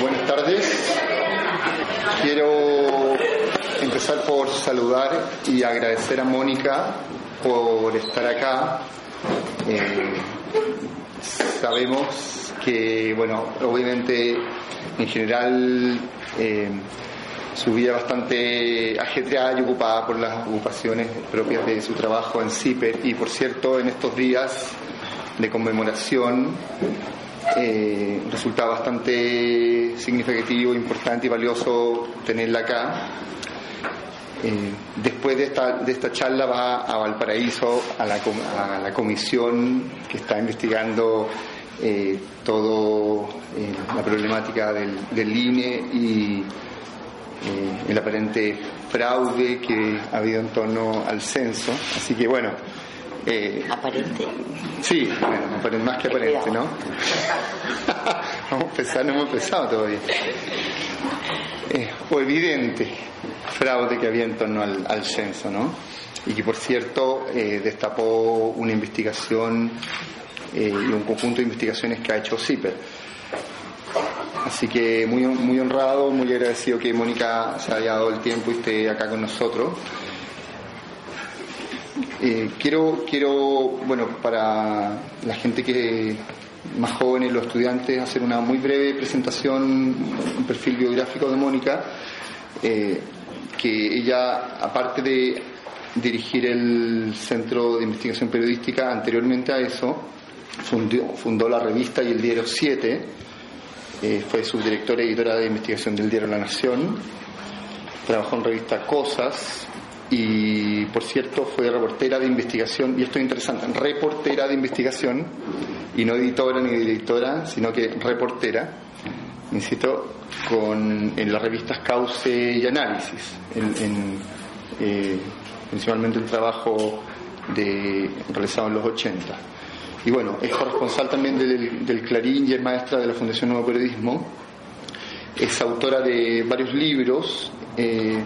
buenas tardes. Quiero empezar por saludar y agradecer a Mónica por estar acá. Eh, sabemos que, bueno, obviamente en general eh, su vida bastante ajetreada y ocupada por las ocupaciones propias de su trabajo en CIPER y por cierto en estos días de conmemoración eh, resulta bastante significativo, importante y valioso tenerla acá. Eh, después de esta, de esta charla va a Valparaíso a la, a la comisión que está investigando eh, todo eh, la problemática del, del INE y eh, el aparente fraude que ha habido en torno al censo. Así que bueno, eh, ¿Aparente? Sí, bueno, más que aparente, ¿no? Vamos a empezar, no hemos empezado todavía. Eh, o evidente fraude que había en torno al, censo, ¿no? Y que, por cierto, eh, destapó una investigación eh, y un conjunto de investigaciones que ha hecho CIPER. Así que muy, muy honrado, muy agradecido que Mónica se haya dado el tiempo y esté acá con nosotros. Eh, quiero, quiero, bueno, para la gente que más jóvenes, los estudiantes, hacer una muy breve presentación, un perfil biográfico de Mónica, eh, que ella, aparte de dirigir el Centro de Investigación Periodística, anteriormente a eso, fundó, fundó la revista y el diario 7, eh, fue subdirectora y editora de investigación del diario La Nación, trabajó en revista Cosas, y por cierto fue reportera de investigación, y esto es interesante, reportera de investigación, y no editora ni directora, sino que reportera, insisto, con, en las revistas Cauce y Análisis, eh, principalmente el trabajo realizado en los 80. Y bueno, es corresponsal también del, del Clarín y es maestra de la Fundación Nuevo Periodismo. Es autora de varios libros. Eh,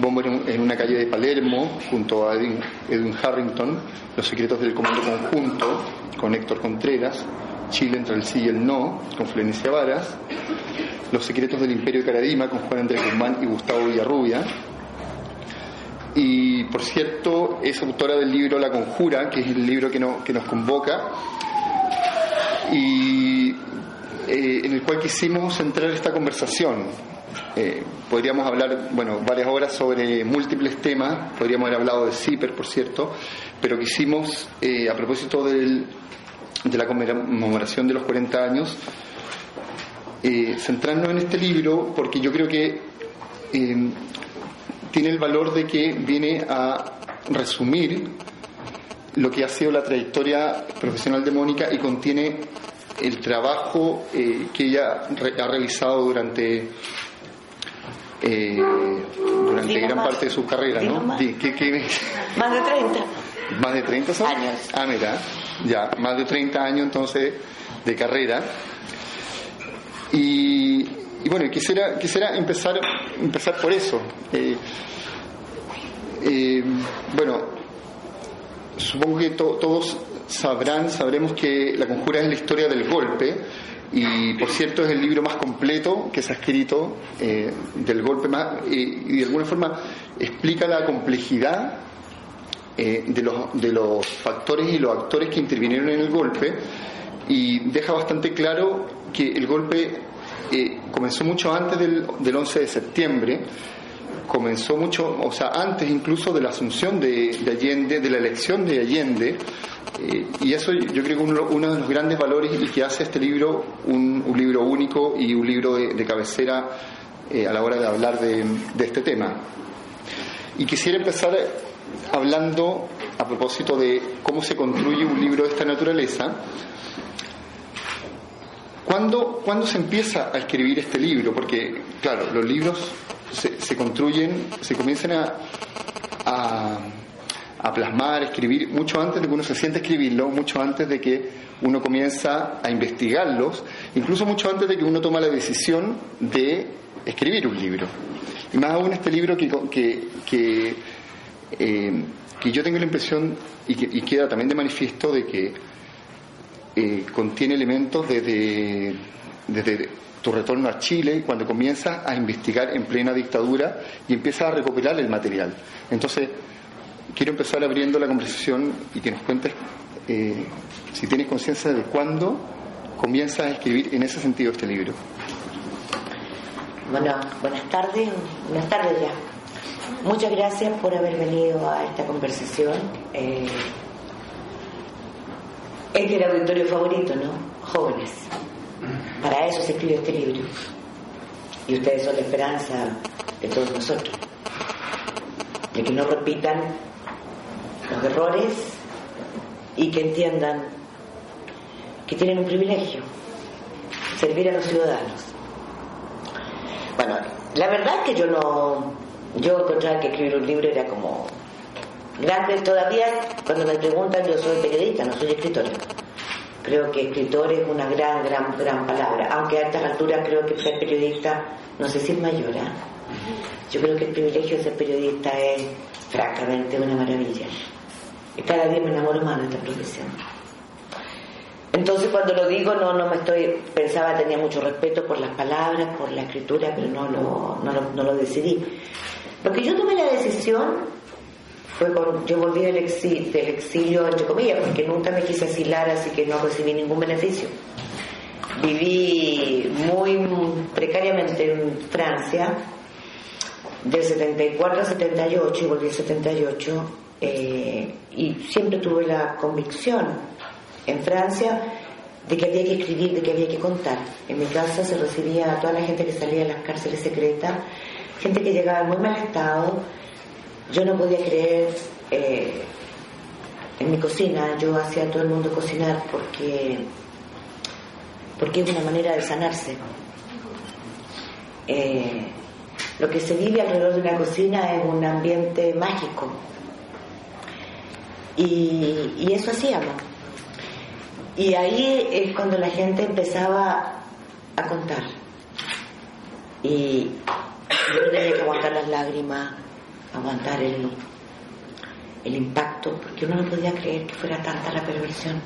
Bomber en una calle de Palermo, junto a Edwin, Harrington, Los secretos del comando conjunto, con Héctor Contreras, Chile entre el sí y el no, con Florencia Varas, Los secretos del imperio de Caradima, con Juan Andrés Guzmán y Gustavo Villarrubia, y por cierto es autora del libro La Conjura, que es el libro que, nos convoca, y eh, en el cual quisimos centrar esta conversación. Eh, podríamos hablar, bueno, varias horas sobre múltiples temas, podríamos haber hablado de CIPER, por cierto, pero quisimos, eh, a propósito de la conmemoración de los 40 años, eh, centrarnos en este libro porque yo creo que tiene el valor de que viene a resumir lo que ha sido la trayectoria profesional de Mónica y contiene el trabajo que ella ha realizado durante eh, durante gran parte de su carrera, ¿no? Más. ¿Qué, qué, más de 30. ¿Más de 30 son? años? Ah, mira, ya, más de 30 años entonces de carrera. Y, y bueno, quisiera, quisiera empezar, empezar por eso. Eh, eh, bueno, supongo que to, todos sabrán, sabremos que La Conjura es la historia del golpe y por cierto es el libro más completo que se ha escrito eh, del golpe más y de alguna forma explica la complejidad eh, de, los, de los factores y los actores que intervinieron en el golpe y deja bastante claro que el golpe eh, comenzó mucho antes del, del 11 de septiembre comenzó mucho, o sea, antes incluso de la asunción de, de Allende, de la elección de Allende, eh, y eso yo creo que uno, uno, de los grandes valores y que hace este libro un, libro único y un libro de, cabecera eh, a la hora de hablar de, este tema. Y quisiera empezar hablando a propósito de cómo se construye un libro de esta naturaleza. ¿Cuándo, ¿Cuándo se empieza a escribir este libro? Porque, claro, los libros se, construyen, se comienzan a a plasmar, escribir, mucho antes de que uno se siente escribirlo, mucho antes de que uno comienza a investigarlos, incluso mucho antes de que uno toma la decisión de escribir un libro. Y más aún este libro que, que, que, eh, yo tengo la impresión y queda también de manifiesto de que eh, contiene elementos desde, desde tu retorno a Chile, cuando comienzas a investigar en plena dictadura y empiezas a recopilar el material. Entonces, quiero empezar abriendo la conversación y que nos cuentes eh, si tienes conciencia de cuándo comienzas a escribir en ese sentido este libro. Bueno, buenas tardes, buenas tardes ya. Muchas gracias por haber venido a esta conversación. Eh, es el auditorio favorito, ¿no? Jóvenes. Para eso se escribe este libro. Y ustedes son la esperanza de todos nosotros. De que no repitan los errores y que entiendan que tienen un privilegio, servir a los ciudadanos. Bueno, la verdad es que yo no, yo encontraba que escribir un libro era como grande todavía, cuando me preguntan yo soy periodista, no soy escritora. Creo que escritor es una gran, gran, gran palabra, aunque a estas alturas creo que ser periodista, no sé si es mayor, ¿eh? yo creo que el privilegio de ser periodista es francamente una maravilla. Y cada día me enamoro más de esta profesión. Entonces cuando lo digo no, no me estoy, pensaba, tenía mucho respeto por las palabras, por la escritura, pero no lo, no lo, no lo decidí. Lo que yo tomé la decisión fue con, yo volví del exilio, del exilio, entre comillas, porque nunca me quise asilar, así que no recibí ningún beneficio. Viví muy precariamente en Francia, del 74 al 78, y volví al 78, eh, y siempre tuve la convicción en Francia de que había que escribir, de que había que contar. En mi casa se recibía a toda la gente que salía de las cárceles secretas, gente que llegaba en muy mal estado. Yo no podía creer eh, en mi cocina, yo hacía a todo el mundo cocinar porque, porque es una manera de sanarse. Eh, lo que se vive alrededor de una cocina es un ambiente mágico. Y, eso hacíamos. Y ahí es cuando la gente empezaba a contar. Y yo tenía que aguantar las lágrimas, aguantar el, el impacto, porque uno no podía creer que fuera tanta la perversión.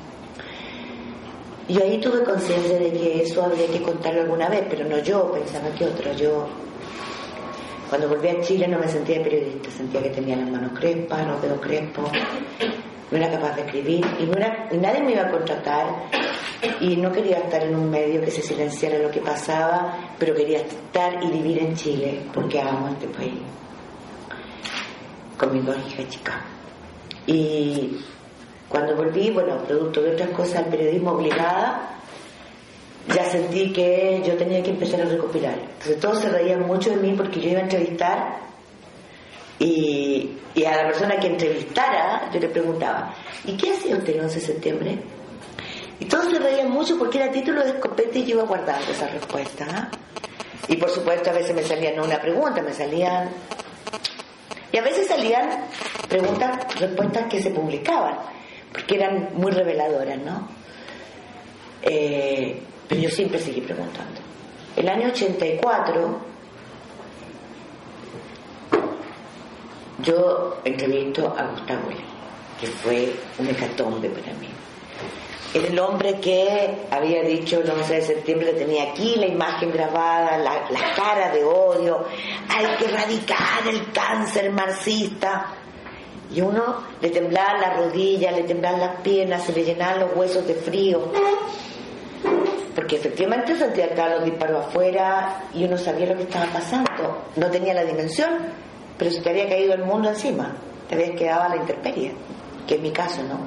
Y ahí tuve conciencia de que eso habría que contarlo alguna vez, pero no yo, pensaba que otro. Yo, cuando volví a Chile, no me sentía periodista, sentía que tenía las manos crespas, los dedos crespos, no era capaz de escribir y, no era, nadie me iba a contratar y no quería estar en un medio que se silenciara lo que pasaba, pero quería estar y vivir en Chile porque amo este país con mis dos hijas chicas. Y cuando volví, bueno, producto de otras cosas, al periodismo obligada, ya sentí que yo tenía que empezar a recopilar. Entonces todos se reían mucho de mí porque yo iba a entrevistar y, a la persona que entrevistara yo le preguntaba, ¿y qué hacía usted el 11 de septiembre? Y todos se reían mucho porque era título de escopeta y yo iba guardando esa respuesta. ¿ah? Y por supuesto a veces me salían una pregunta, me salían... Y a veces salían preguntas, respuestas que se publicaban, porque eran muy reveladoras, ¿no? Eh, pero yo siempre seguí preguntando. El año 84 yo entrevisto a Gustavo Lee, que fue un hecatombe para mí. Era el hombre que había dicho el 11 de septiembre, tenía aquí la imagen grabada, la, la cara de odio, hay que erradicar el cáncer marxista. Y uno le temblaban las rodillas, le temblaban las piernas, se le llenaban los huesos de frío. Porque efectivamente sentía que los disparos afuera y uno sabía lo que estaba pasando. No tenía la dimensión, pero se te había caído el mundo encima. Te habías quedado la intemperie, que es mi caso, ¿no?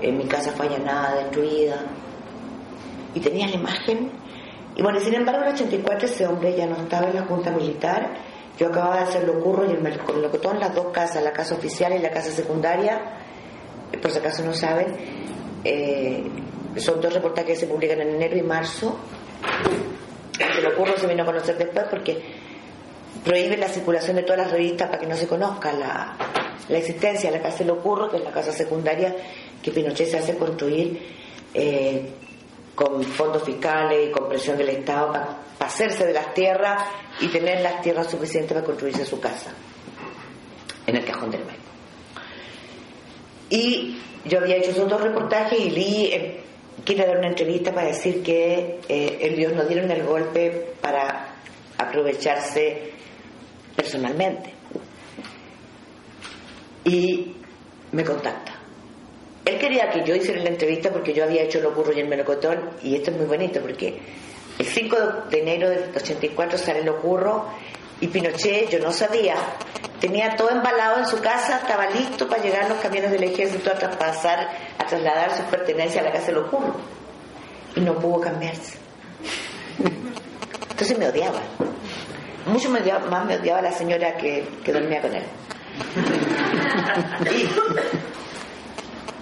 En mi casa fue allanada, destruida. Y tenía la imagen. Y bueno, sin embargo, en el 84 ese hombre ya no estaba en la Junta Militar. Yo acababa de hacer lo curro y el melocotón, las dos casas, la casa oficial y la casa secundaria, por si acaso no saben, eh, son dos reportajes que se publican en enero y marzo. El lo se vino a conocer después porque prohíben la circulación de todas las revistas para que no se conozca la, la existencia de la casa de Locurro, que es la casa secundaria que Pinochet se hace construir eh, con fondos fiscales y con presión del Estado para, hacerse de las tierras y tener las tierras suficientes para construirse su casa en el cajón del medio. Y yo había hecho esos dos reportajes y Lee quiere dar una entrevista para decir que eh, ellos no dieron el golpe para aprovecharse personalmente. Y me contacta. Él quería que yo hiciera la entrevista porque yo había hecho lo ocurro y el melocotón y esto es muy bonito porque el 5 de enero del 84 sale lo ocurro y Pinochet, yo no sabía, tenía todo embalado en su casa, estaba listo para llegar los camiones del ejército a traspasar, a trasladar sus pertenencias a la casa de los curros. Y no pudo cambiarse. Entonces me odiaba. Mucho más me odiaba la señora que, dormía con él.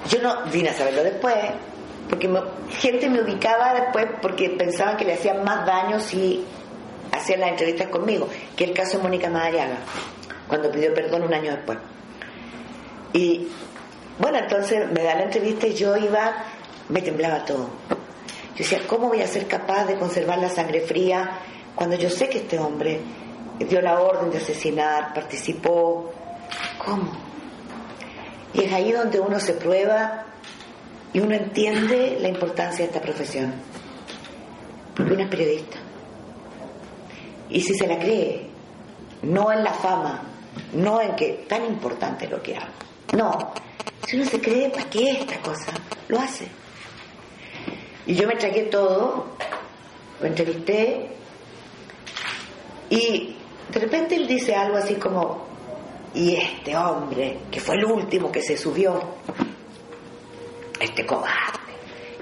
yo no vine a saberlo después, porque gente me ubicaba después porque pensaban que le hacían más daño si hacían las entrevistas conmigo, que el caso de Mónica Madariaga cuando pidió perdón un año después. Y bueno, entonces me da la entrevista y yo iba, me temblaba todo. Yo decía, ¿cómo voy a ser capaz de conservar la sangre fría cuando yo sé que este hombre dio la orden de asesinar, participó? ¿Cómo? Y es ahí donde uno se prueba y uno entiende la importancia de esta profesión. Porque uno es periodista. Y si se la cree, no en la fama, no en que tan importante lo que hago. No, si uno se cree, ¿para qué esta cosa? Lo hace. Y yo me tragué todo, lo entrevisté y de repente él dice algo así como, y este hombre, que fue el último que se subió, este cobarde,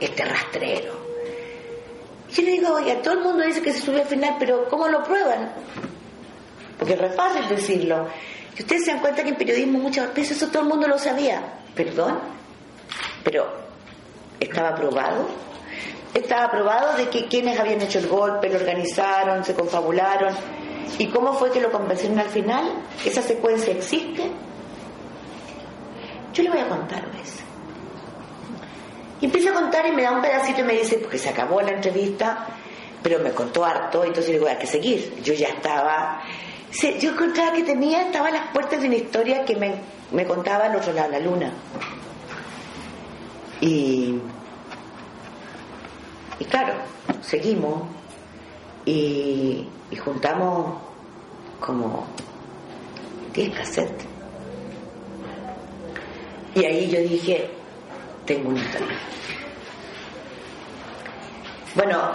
este rastrero. Yo le digo, oye, todo el mundo dice que se subió al final, pero ¿cómo lo prueban? Porque es re fácil decirlo. Y ustedes se dan cuenta que en periodismo muchas veces eso todo el mundo lo sabía. Perdón, pero estaba probado. Estaba probado de que quienes habían hecho el golpe, lo organizaron, se confabularon. ¿Y cómo fue que lo convencieron al final? ¿Esa secuencia existe? Yo le voy a contar eso. Y empieza a contar y me da un pedacito y me dice, porque se acabó la entrevista, pero me contó harto, entonces digo, hay que seguir. Yo ya estaba yo encontraba que tenía, estaba a las puertas de una historia que me, me contaba al otro lado de la luna. Y, y claro, seguimos y, y juntamos como 10 cassettes. Y ahí yo dije, tengo una historia. Bueno,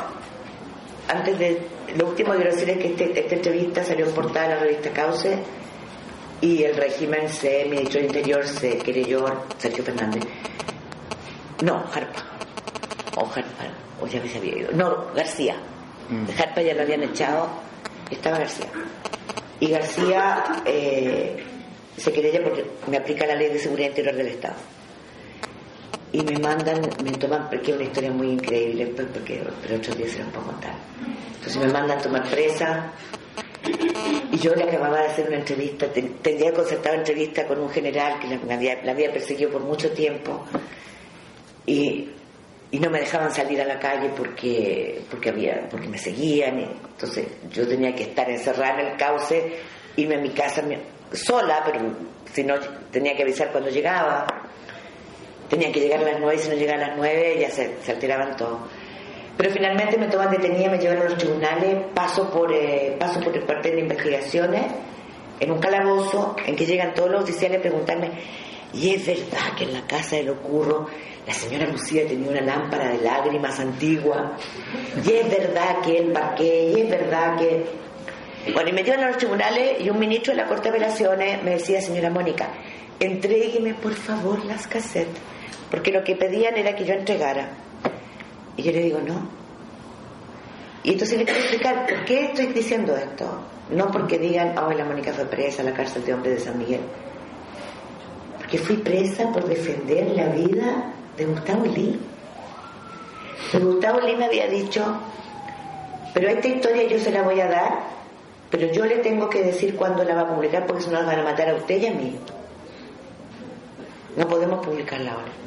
antes de lo último quiero decir es que este, esta entrevista salió en portada de la revista Cauce y el régimen se, el ministro del Interior se querelló Sergio Fernández. No, Jarpa. O Jarpa, o ya se había ido. No, García. Mm. Jarpa ya lo habían echado, estaba García. Y García eh, se querella porque me aplica la ley de seguridad interior del Estado y me mandan, me toman, porque es una historia muy increíble, pues, porque, pero otros días se los puedo contar. Entonces me mandan a tomar presa y yo le acababa de hacer una entrevista, tendría concertado entrevista con un general que la, había, la había perseguido por mucho tiempo y, y, no me dejaban salir a la calle porque, porque, había, porque me seguían. entonces yo tenía que estar encerrada en el cauce, irme a mi casa sola, pero si no tenía que avisar cuando llegaba Tenía que llegar a las nueve y si no llegaba a las nueve ya se, alteraban todo. Pero finalmente me toman detenida, me llevan a los tribunales, paso por, eh, paso por el cuartel de investigaciones, en un calabozo en que llegan todos los oficiales a preguntarme, ¿y es verdad que en la casa del ocurro la señora Lucía tenía una lámpara de lágrimas antigua? ¿Y es verdad que el parqué? ¿Y es verdad que...? Bueno, y me llevan a los tribunales y un ministro de la Corte de Apelaciones me decía, señora Mónica, entrégueme por favor las casetas porque lo que pedían era que yo entregara. Y yo le digo, no. Y entonces le quiero explicar por qué estoy diciendo esto. No porque digan, oh, la Mónica fue presa a la cárcel de hombres de San Miguel. Porque fui presa por defender la vida de Gustavo Lee. Gustavo Lee me había dicho, pero esta historia yo se la voy a dar, pero yo le tengo que decir cuándo la va a publicar porque si no la van a matar a usted y a mí. No podemos publicarla ahora.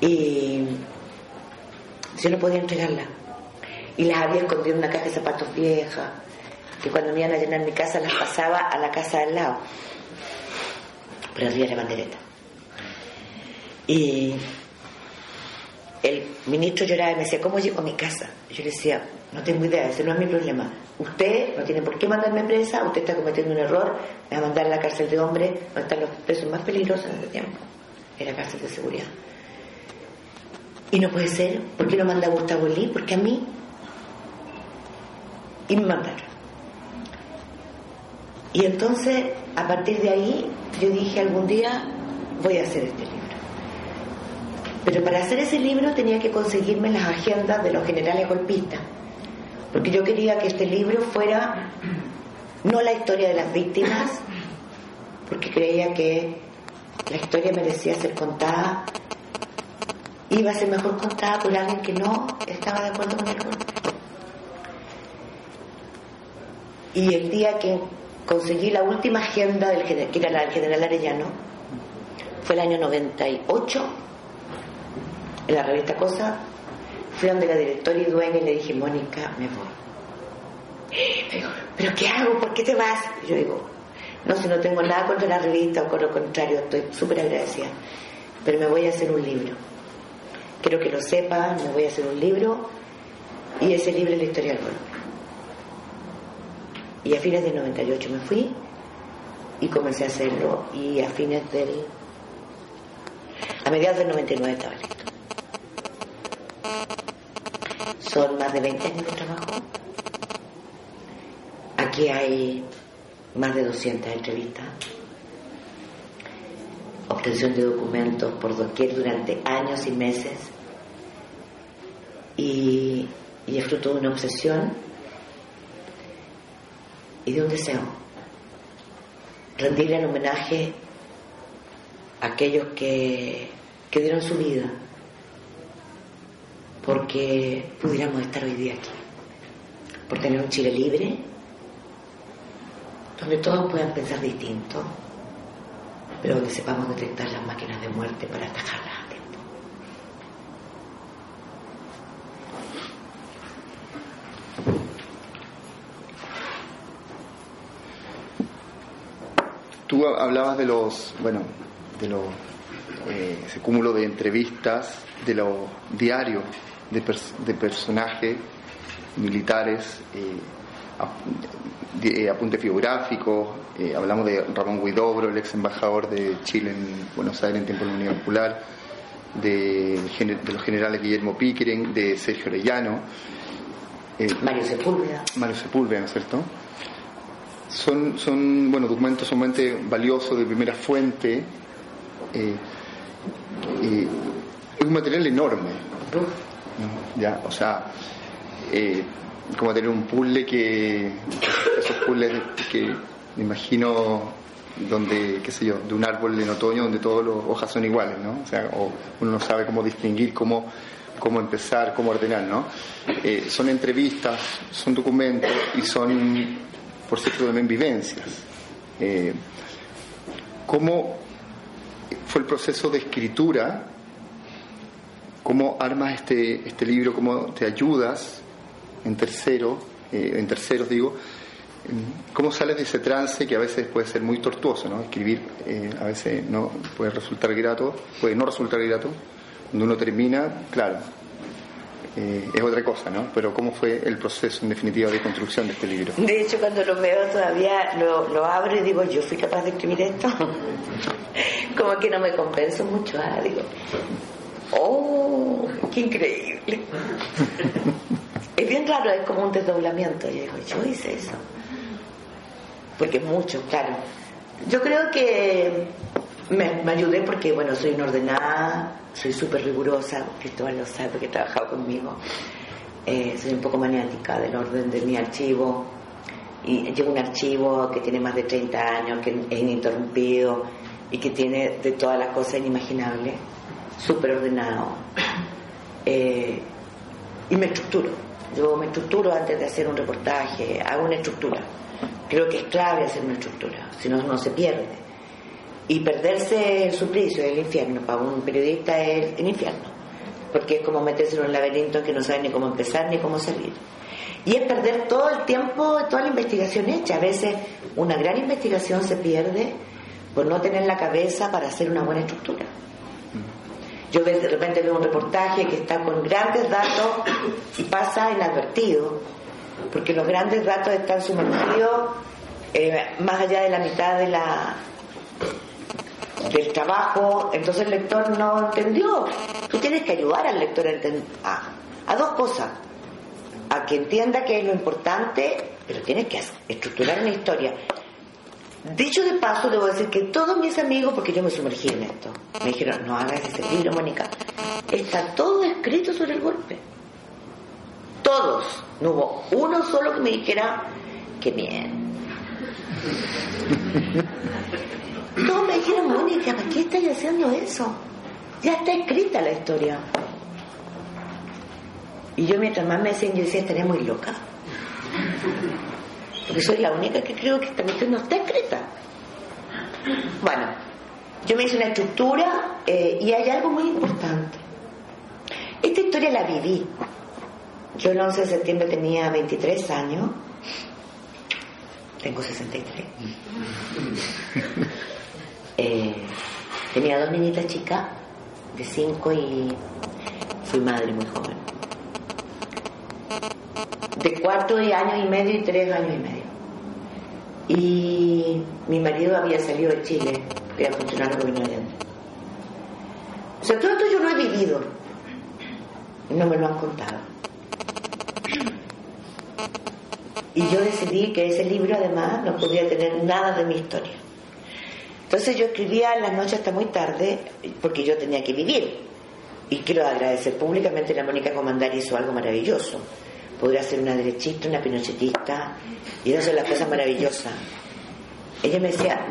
Y yo no podía entregarla. Y las había escondido en una caja de zapatos vieja, que cuando me iban a llenar mi casa las pasaba a la casa al lado. Pero había la bandereta. Y, el ministro lloraba y me decía, ¿cómo llego a mi casa? Yo le decía, no tengo idea, ese no es mi problema. Usted no tiene por qué mandarme presa, usted está cometiendo un error, me va a mandar a la cárcel de hombres, donde están los presos más peligrosos en este tiempo. Era cárcel de seguridad. Y no puede ser, ¿por qué lo manda Gustavo Lee? Porque a mí. Y me mandaron. Y entonces, a partir de ahí, yo dije algún día voy a hacer este libro. Pero para hacer ese libro tenía que conseguirme las agendas de los generales golpistas, porque yo quería que este libro fuera no la historia de las víctimas, porque creía que la historia merecía ser contada, iba a ser mejor contada por alguien que no estaba de acuerdo con el golpe. Y el día que conseguí la última agenda del que era la del general Arellano, fue el año 98, en la revista Cosa, fui donde la directora y dueña y le dije, Mónica, me voy. Me dijo, ¿pero qué hago? ¿Por qué te vas? Y yo digo, no, si no tengo nada contra la revista, o con lo contrario, estoy súper agradecida, pero me voy a hacer un libro. Quiero que lo sepan, me voy a hacer un libro, y ese libro es la historia del golpe. Y a fines del 98 me fui y comencé a hacerlo, y a fines del. a mediados del 99 estaba listo. Son más de 20 años de trabajo. Aquí hay más de 200 entrevistas, obtención de documentos por doquier durante años y meses, y, es fruto de una obsesión y de un deseo. Rendirle el homenaje a aquellos que, que dieron su vida porque pudiéramos estar hoy día aquí, por tener un Chile libre, donde todos puedan pensar distinto, pero donde sepamos detectar las máquinas de muerte para atajarlas a tiempo. Tú hablabas de los, bueno, de los, eh, ese cúmulo de entrevistas, de los diarios de, pers de personajes militares, eh, de, apuntes biográficos, eh, hablamos de Ramón Guidobro, el ex embajador de Chile en Buenos Aires en tiempo de la Unión Popular, de, de los generales Guillermo Pickering, de Sergio Orellano. Eh, Mario Sepúlveda. Mario Sepúlveda, ¿no es cierto? Son, son bueno, documentos sumamente valiosos de primera fuente. Eh, es un material enorme. ¿no? Ya, o sea, eh, como tener un puzzle que, esos puzzles que me imagino donde, qué sé yo, de un árbol en otoño donde todas las hojas son iguales, ¿no? O sea, o uno no sabe cómo distinguir, cómo, cómo empezar, cómo ordenar, ¿no? Eh, son entrevistas, son documentos y son, por cierto, también vivencias. Eh, ¿Cómo fue el proceso de escritura? ¿Cómo armas este, este libro? ¿Cómo te ayudas en tercero, eh, en terceros digo? ¿Cómo sales de ese trance que a veces puede ser muy tortuoso, ¿no? Escribir eh, a veces no puede resultar grato, puede no resultar grato. Cuando uno termina, claro, eh, es otra cosa, ¿no? Pero ¿cómo fue el proceso en definitiva de construcción de este libro? De hecho, cuando lo veo todavía lo, lo abro y digo, yo fui capaz de escribir esto. Como que no me compenso mucho, ¿ah? digo, ¡oh! ¡Qué increíble! es bien raro, es como un desdoblamiento. Yo digo, yo hice eso. Porque es mucho, claro. Yo creo que me, me ayudé porque, bueno, soy una ordenada, soy súper rigurosa, Cristóbal lo sabe porque ha trabajado conmigo. Eh, soy un poco maniática del orden de mi archivo. Y llevo un archivo que tiene más de 30 años, que es ininterrumpido y que tiene de todas las cosas inimaginables, súper ordenado. Eh, y me estructuro. Yo me estructuro antes de hacer un reportaje, hago una estructura. Creo que es clave hacer una estructura, si no, no se pierde. Y perderse el suplicio, el infierno, para un periodista es el infierno, porque es como meterse en un laberinto que no sabe ni cómo empezar ni cómo salir. Y es perder todo el tiempo, toda la investigación hecha. A veces una gran investigación se pierde por no tener la cabeza para hacer una buena estructura. Yo de repente veo un reportaje que está con grandes datos y pasa inadvertido, porque los grandes datos están sumergidos eh, más allá de la mitad de la del trabajo, entonces el lector no entendió. Tú tienes que ayudar al lector a, a dos cosas. A que entienda qué es lo importante, pero tienes que estructurar una historia. Dicho de paso, debo decir que todos mis amigos, porque yo me sumergí en esto, me dijeron, no hagas ese libro, Mónica, está todo escrito sobre el golpe. Todos. No hubo uno solo que me dijera, qué bien. Todos me dijeron, Mónica, ¿para qué estás haciendo eso? Ya está escrita la historia. Y yo mientras más me decían, yo decía, estaría muy loca. Porque soy la única que creo que esta cuestión no está escrita. Bueno, yo me hice una estructura eh, y hay algo muy importante. Esta historia la viví. Yo el 11 de septiembre tenía 23 años. Tengo 63. Eh, tenía dos niñitas chicas de 5 y fui madre muy joven de cuatro años y medio y tres años y medio. Y mi marido había salido de Chile, era funcionario gobierno Allende. O sea, todo esto yo lo he vivido. No me lo han contado. Y yo decidí que ese libro además no podía tener nada de mi historia. Entonces yo escribía en las noches hasta muy tarde porque yo tenía que vivir. Y quiero agradecer públicamente a la Mónica Comandar hizo algo maravilloso podría ser una derechista, una pinochetista, y eso es la cosa maravillosa. Ella me decía,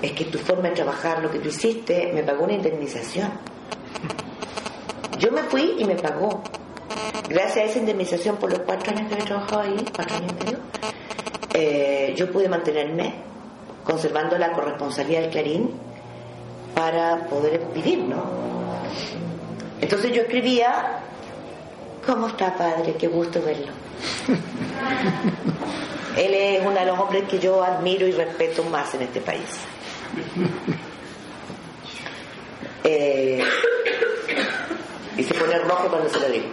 es que tu forma de trabajar, lo que tú hiciste, me pagó una indemnización. Yo me fui y me pagó. Gracias a esa indemnización por los cuatro años que he trabajado ahí, cuatro años y medio, eh, yo pude mantenerme conservando la corresponsabilidad del Clarín para poder vivir, ¿no? Entonces yo escribía ¿Cómo está, padre? Qué gusto verlo. Él es uno de los hombres que yo admiro y respeto más en este país. Eh, y se pone rojo cuando se lo digo.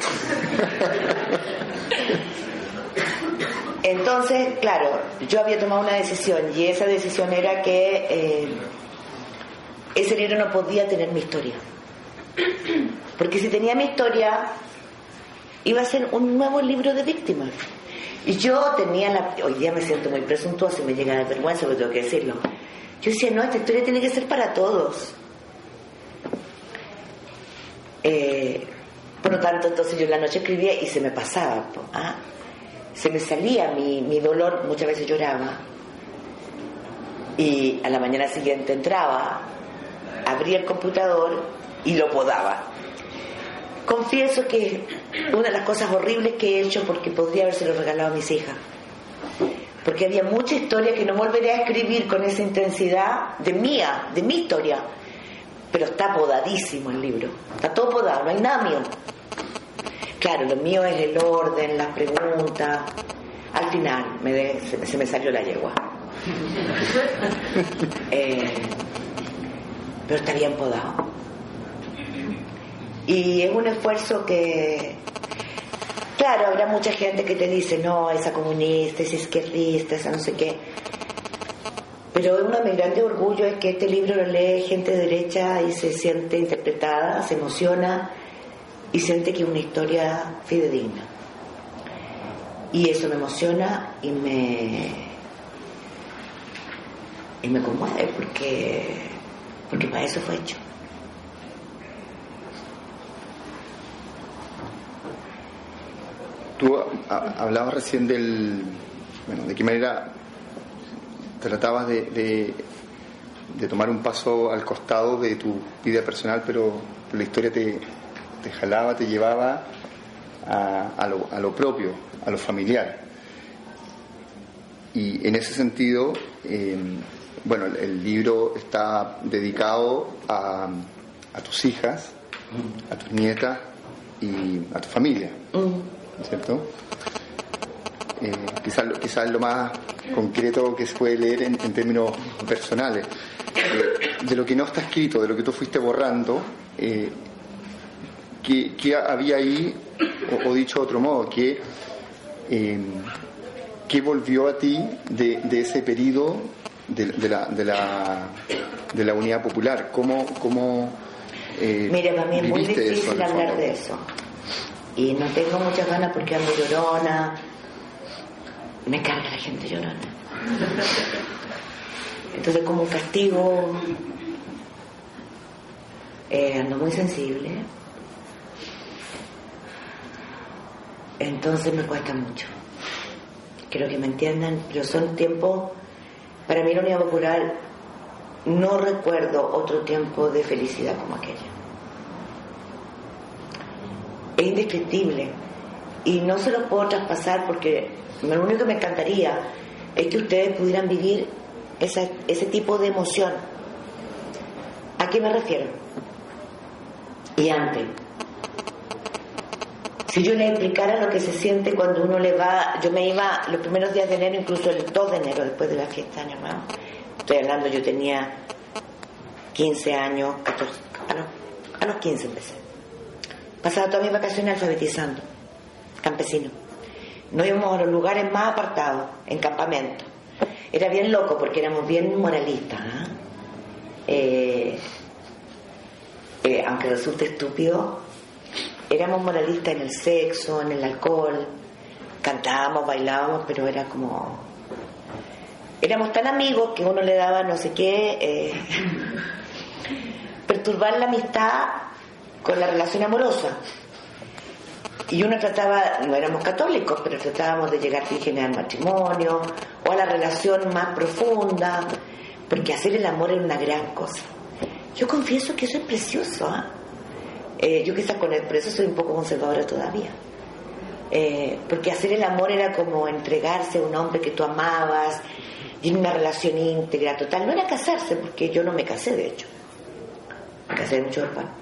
Entonces, claro, yo había tomado una decisión y esa decisión era que eh, ese libro no podía tener mi historia. Porque si tenía mi historia, iba a ser un nuevo libro de víctimas. Y yo tenía la... Hoy día me siento muy presuntuosa y me llega la vergüenza, pero tengo que decirlo. Yo decía, no, esta historia tiene que ser para todos. Eh, por lo tanto, entonces yo en la noche escribía y se me pasaba. ¿ah? Se me salía mi, mi dolor, muchas veces lloraba. Y a la mañana siguiente entraba, abría el computador y lo podaba confieso que una de las cosas horribles que he hecho porque podría habérselo regalado a mis hijas. Porque había mucha historia que no volveré a escribir con esa intensidad de mía, de mi historia. Pero está podadísimo el libro. Está todo podado, no hay nada mío. Claro, lo mío es el orden, las preguntas. Al final me se, me salió la yegua. Eh, pero está bien podado. Y es un esfuerzo que, claro, habrá mucha gente que te dice, no, esa comunista, esa izquierdista, esa no sé qué. Pero uno de mis grandes orgullo es que este libro lo lee gente derecha y se siente interpretada, se emociona y siente que es una historia fidedigna. Y eso me emociona y me, y me conmueve porque, porque para eso fue hecho. Tú hablabas recién del, bueno, de qué manera tratabas de, de, tomar un paso al costado de tu vida personal, pero la historia te, te jalaba, te llevaba a, a, lo, a, lo, propio, a lo familiar. Y en ese sentido, eh, bueno, el libro está dedicado a, a tus hijas, a tus nietas y a tu familia. ¿cierto? Eh, quizás lo más concreto que se puede leer en, términos personales. Eh, de lo que no está escrito, de lo que tú fuiste borrando, eh, ¿qué, había ahí, o, dicho de otro modo, qué, qué volvió a ti de, ese periodo de, la, de, la, de la unidad popular? ¿Cómo, cómo eh, Mira, para mí es muy difícil hablar de eso. Y no tengo muchas ganas porque ando llorona. Me carga la gente llorona. Entonces, como castigo, eh, ando muy sensible. Entonces me cuesta mucho. Quiero que me entiendan, pero son tiempos, para mí la Unidad Popular no recuerdo otro tiempo de felicidad como aquella. Es indescriptible y no se lo puedo traspasar porque lo único que me encantaría es que ustedes pudieran vivir ese tipo de emoción. ¿A qué me refiero? Y antes. Si yo le explicara lo que se siente cuando uno le va, yo me iba los primeros días de enero, incluso el 2 de enero, después de la fiesta Año Estoy hablando, yo tenía 15 años, 14, a los, a los 15 empecé. Pasaba todas mis vacaciones alfabetizando, campesino. No íbamos a los lugares más apartados, en campamento. Era bien loco porque éramos bien moralistas. ¿ah? Eh, eh, aunque resulte estúpido, éramos moralistas en el sexo, en el alcohol, cantábamos, bailábamos, pero era como... Éramos tan amigos que uno le daba no sé qué, eh, perturbar la amistad con la relación amorosa. Y uno trataba, no éramos católicos, pero tratábamos de llegar a al matrimonio o a la relación más profunda, porque hacer el amor era una gran cosa. Yo confieso que eso es precioso. ¿ah? Eh, yo quizás con el por eso soy un poco conservadora todavía. Eh, porque hacer el amor era como entregarse a un hombre que tú amabas y en una relación íntegra, total. No era casarse, porque yo no me casé, de hecho. Me casé de hermano.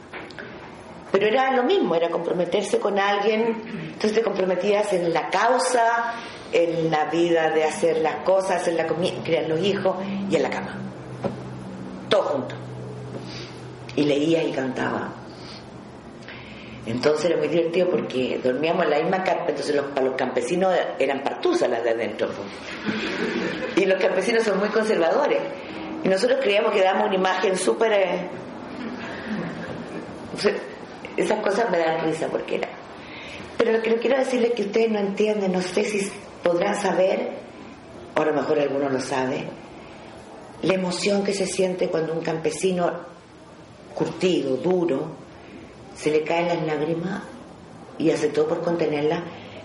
Pero era lo mismo, era comprometerse con alguien, entonces te comprometías en la causa, en la vida de hacer las cosas, en la comida, criar los hijos y en la cama. Todo junto. Y leía y cantaba. Entonces era muy divertido porque dormíamos en la misma carpa, entonces para los campesinos eran partusas las de adentro. Y los campesinos son muy conservadores. Y nosotros creíamos que dábamos una imagen súper... Eh, esas cosas me dan risa porque era. Pero lo que quiero decirles es que ustedes no entienden, no sé si podrán saber, o a lo mejor alguno lo sabe, la emoción que se siente cuando un campesino curtido, duro, se le caen las lágrimas y hace todo por contenerla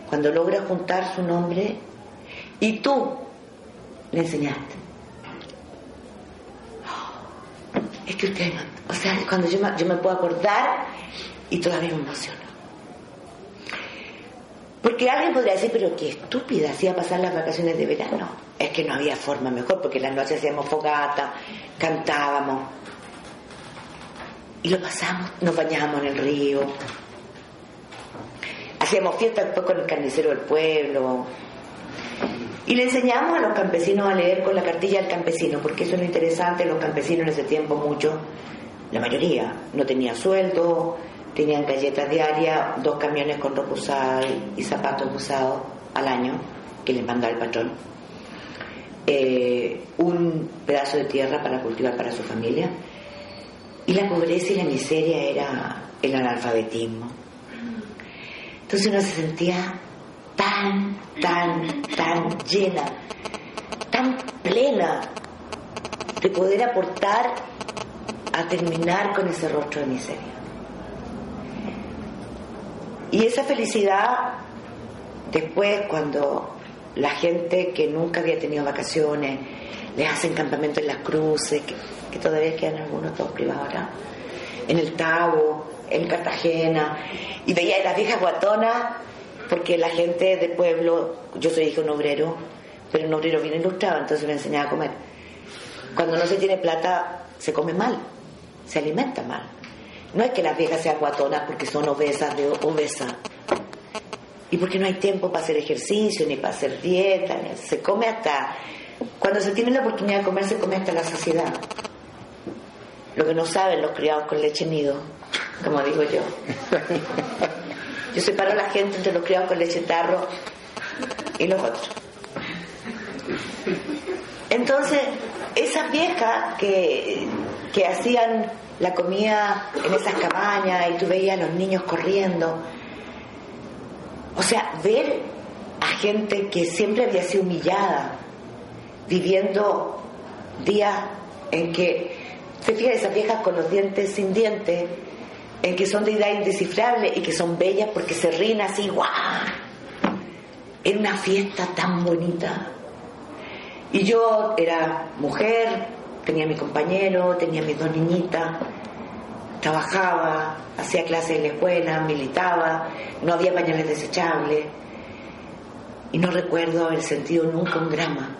cuando logra juntar su nombre y tú le enseñaste. Es que usted, o sea, cuando yo me puedo acordar y todavía me emociono. Porque alguien podría decir, pero qué estúpida, hacía pasar las vacaciones de verano. Es que no había forma mejor, porque las noches hacíamos fogata, cantábamos. Y lo pasamos, nos bañábamos en el río. Hacíamos fiestas después con el carnicero del pueblo. Y le enseñamos a los campesinos a leer con la cartilla del campesino, porque eso es lo interesante, los campesinos en ese tiempo mucho, la mayoría, no tenían sueldo, tenían galletas diarias, dos camiones con ropa usada y, zapatos usados al año que les mandaba el patrón, eh, un pedazo de tierra para cultivar para su familia y la pobreza y la miseria era el analfabetismo. Entonces uno se sentía tan, tan, tan llena, tan plena de poder aportar a terminar con ese rostro de miseria. Y esa felicidad, después cuando la gente que nunca había tenido vacaciones, les hacen campamento en las cruces, que, todavía quedan algunos todos privados ahora, en el Tabo, en Cartagena, y veía a las viejas guatonas, porque la gente del pueblo, yo soy hijo de un obrero, pero un obrero bien ilustrado, entonces me enseñaba a comer. Cuando no se tiene plata, se come mal, se alimenta mal. No es que las viejas sean guatonas porque son obesas de obesas. Y porque no hay tiempo para hacer ejercicio, ni para hacer dieta, se come hasta... Cuando se tiene la oportunidad de comer, se come hasta la saciedad. Lo que no saben los criados con leche nido como digo yo. Yo separo a la gente entre los criados con leche tarro y los otros. Entonces, esas viejas que, que hacían la comida en esas cabañas y tú veías a los niños corriendo, o sea, ver a gente que siempre había sido humillada, viviendo días en que, se fija esas viejas con los dientes sin dientes, en que son de edad indescifrable y que son bellas porque se ríen así, ¡guau! Era una fiesta tan bonita. Y yo era mujer, tenía mi compañero, tenía mis dos niñitas, trabajaba, hacía clases en la escuela, militaba, no había pañales desechables y no recuerdo haber sentido nunca un drama.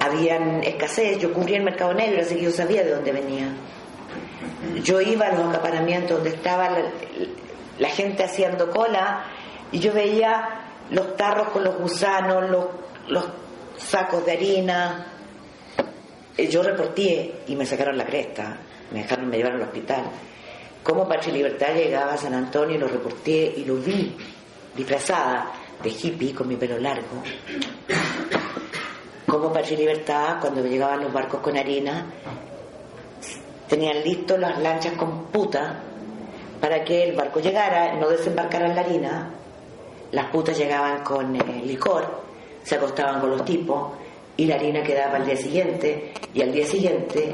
Habían escasez, yo cubría el mercado negro, así que yo sabía de dónde venía. Yo iba a los acaparamientos donde estaba la, gente haciendo cola y yo veía los tarros con los gusanos, los sacos de harina. Yo reporté y me sacaron la cresta, me dejaron, me llevaron al hospital. Como Patria Libertad llegaba a San Antonio, lo reporté y lo vi disfrazada de hippie con mi pelo largo. Como Patria Libertad, cuando llegaban los barcos con harina, tenían listos las lanchas con puta para que el barco llegara, no desembarcara en la harina. Las putas llegaban con eh, licor, se acostaban con los tipos y la harina quedaba al día siguiente y al día siguiente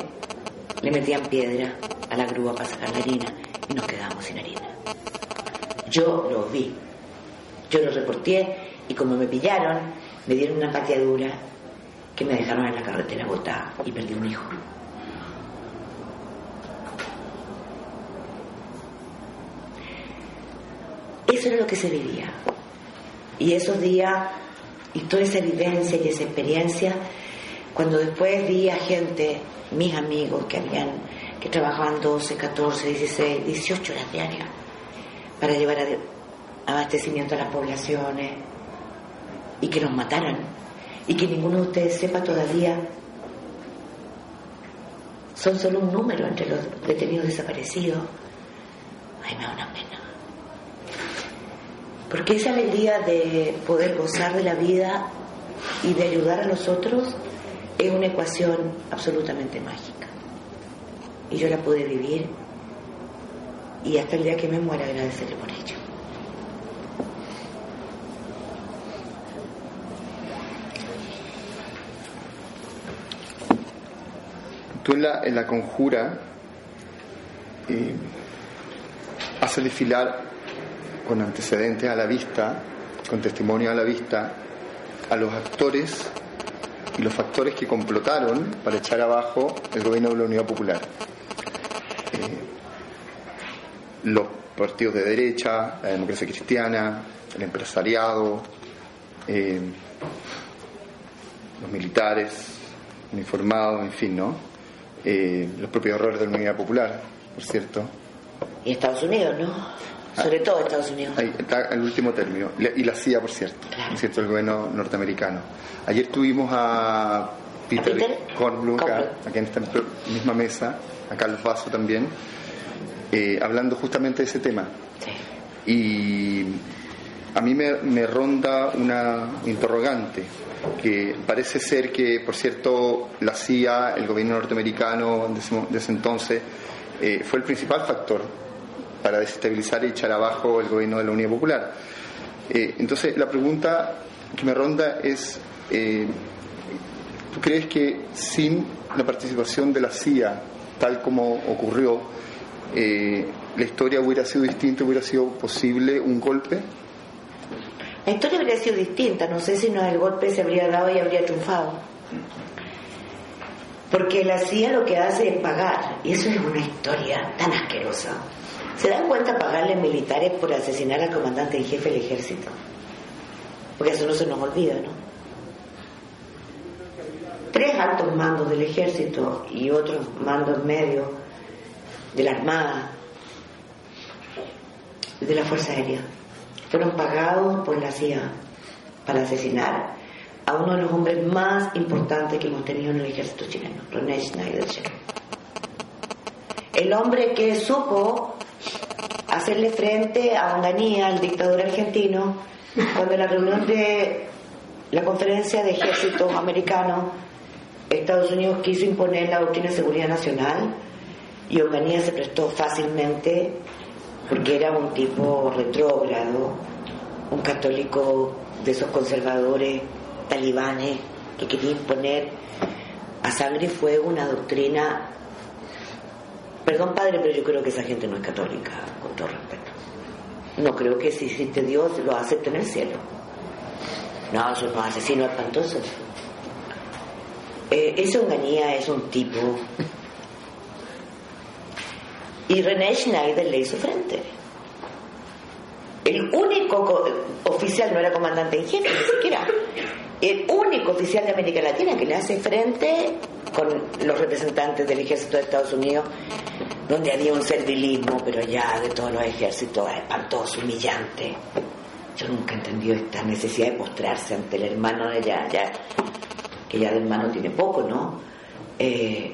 le metían piedra a la grúa para sacar la harina y nos quedábamos sin harina. Yo lo vi, yo lo reporté y como me pillaron, me dieron una pateadura que me dejaron en la carretera botada y perdí un hijo. Eso era lo que se vivía. Y esos días, y toda esa vivencia y esa experiencia, cuando después vi a gente, mis amigos que habían, que trabajaban 12, 14, 16, 18 horas diarias para llevar abastecimiento a las poblaciones y que los mataran y que ninguno de ustedes sepa todavía son solo un número entre los detenidos desaparecidos. Ay, me da una pena. Porque esa alegría de poder gozar de la vida y de ayudar a los otros es una ecuación absolutamente mágica. Y yo la pude vivir y hasta el día que me muera agradecerle por ello. Tú en la, en la conjura eh, haces desfilar con antecedentes a la vista, con testimonio a la vista, a los actores y los factores que complotaron para echar abajo el gobierno de la Unidad Popular. Eh, los partidos de derecha, la democracia cristiana, el empresariado, eh, los militares, uniformados, en fin, ¿no? Eh, los propios errores de la Unidad Popular, por cierto. Y Estados Unidos, ¿no? Sobre todo Estados Unidos. Ahí está el último término. Y la CIA, por cierto. cierto? El gobierno norteamericano. Ayer tuvimos a Peter, Peter aquí en esta misma mesa, a Carlos Vaso también, eh, hablando justamente de ese tema. Sí. Y a mí me, ronda una interrogante, que parece ser que, por cierto, la CIA, el gobierno norteamericano de ese, entonces, eh, fue el principal factor para desestabilizar y echar abajo el gobierno de la Unidad Popular. Eh, entonces, la pregunta que me ronda es, eh, ¿tú crees que sin la participación de la CIA, tal como ocurrió, eh, la historia hubiera sido distinta, hubiera sido posible un golpe? La historia habría sido distinta, no sé si no el golpe se habría dado y habría triunfado. Porque la CIA lo que hace es pagar, y eso es una historia tan asquerosa. ¿Se dan cuenta pagarle militares por asesinar al comandante en jefe del ejército? Porque eso no se nos olvida, ¿no? Tres altos mandos del ejército y otros mandos medios de la Armada y de la Fuerza Aérea fueron pagados por la CIA para asesinar a uno de los hombres más importantes que hemos tenido en el ejército chileno, René Schneider. El hombre que supo hacerle frente a Onganía, el dictador argentino, cuando la reunión de la conferencia de ejércitos americanos, Estados Unidos quiso imponer la doctrina de seguridad nacional y Onganía se prestó fácilmente porque era un tipo retrógrado, un católico de esos conservadores talibanes que quería imponer a sangre y fuego una doctrina. Perdón, padre, pero yo creo que esa gente no es católica, con todo respeto. No creo que si existe Dios lo acepte en el cielo. No, son unos asesinos espantosos. Eh, esa Onganía es un tipo y René Schneider le hizo frente. El único oficial, no era comandante en ni siquiera, el único oficial de América Latina que le hace frente con los representantes del ejército de Estados Unidos, donde había un servilismo, pero ya de todos los ejércitos, espantoso, humillante. Yo nunca entendí esta necesidad de postrarse ante el hermano de ella, ya, que ya de hermano tiene poco, ¿no? Eh,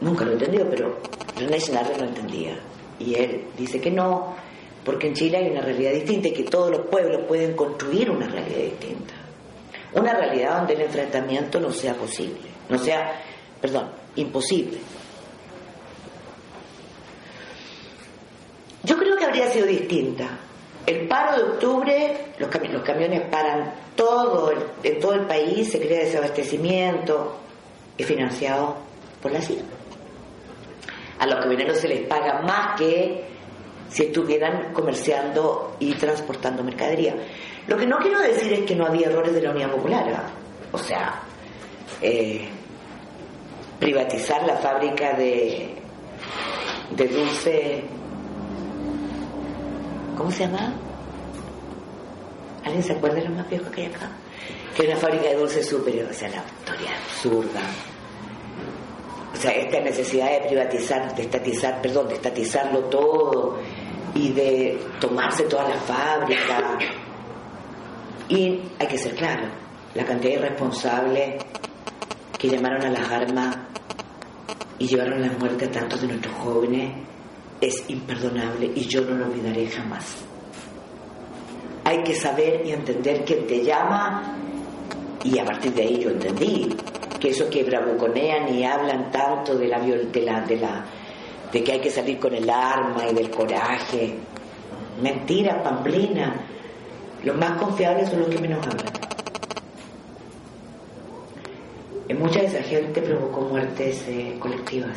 nunca lo he entendido, pero René Schneider lo entendía. Y él dice que no, porque en Chile hay una realidad distinta y que todos los pueblos pueden construir una realidad distinta. Una realidad donde el enfrentamiento no sea posible, no sea, perdón, imposible. Yo creo que habría sido distinta. El paro de octubre, los, camiones paran todo en todo el país, se crea desabastecimiento, es financiado por la CIA a los camioneros se les paga más que si estuvieran comerciando y transportando mercadería. Lo que no quiero decir es que no había errores de la Unión Popular. O sea, eh, privatizar la fábrica de, de dulce. ¿Cómo se llama? ¿Alguien se acuerda de lo más viejo que hay acá? Que es una fábrica de dulce superior, o sea, la historia absurda o sea, esta necesidad de privatizar, de estatizar, perdón, de estatizarlo todo y de tomarse toda la fábrica. Y hay que ser claro, la cantidad de irresponsables que llamaron a las armas y llevaron la muerte a tantos de nuestros jóvenes es imperdonable y yo no lo olvidaré jamás. Hay que saber y entender quién te llama y a partir de ahí yo entendí que esos que bravuconean y hablan tanto de la, de la, de la de que hay que salir con el arma y del coraje. Mentira, pamplina. Los más confiables son los que menos hablan. En mucha de esa gente provocó muertes eh, colectivas.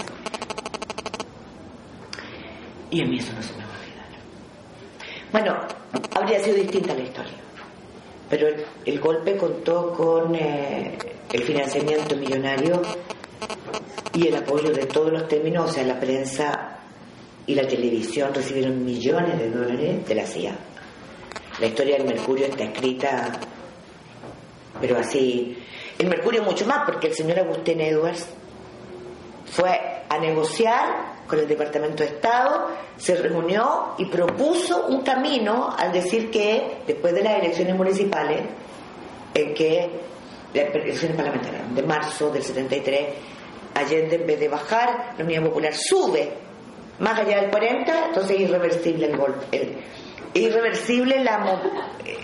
Y a mí eso no se me va a olvidar. Bueno, habría sido distinta la historia. Pero el, golpe contó con eh, el financiamiento millonario y el apoyo de todos los términos, o sea, la prensa y la televisión recibieron millones de dólares de la CIA. La historia del Mercurio está escrita, pero así. El Mercurio mucho más, porque el señor Agustín Edwards fue a negociar con el Departamento de Estado, se reunió y propuso un camino al decir que después de las elecciones municipales, en que las elecciones parlamentarias de marzo del 73, Allende en vez de bajar, la Unión Popular sube más allá del 40, entonces es irreversible el golpe. Irreversible la,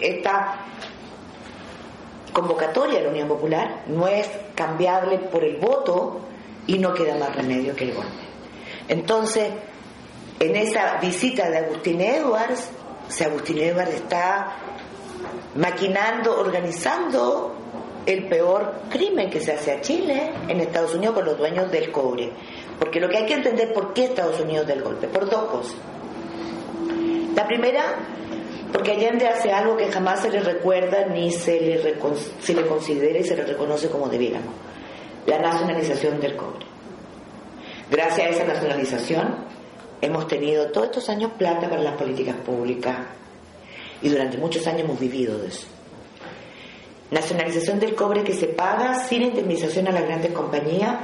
esta convocatoria de la Unión Popular, no es cambiable por el voto y no queda más remedio que el golpe. Entonces, en esa visita de Agustín Edwards, si Agustín Edwards está maquinando, organizando el peor crimen que se hace a Chile en Estados Unidos con los dueños del cobre. Porque lo que hay que entender por qué Estados Unidos del golpe, por dos cosas. La primera, porque Allende hace algo que jamás se le recuerda ni se le, se le considera y se le reconoce como debiéramos, la nacionalización del cobre. Gracias a esa nacionalización hemos tenido todos estos años plata para las políticas públicas y durante muchos años hemos vivido de eso. Nacionalización del cobre que se paga sin indemnización a las grandes compañías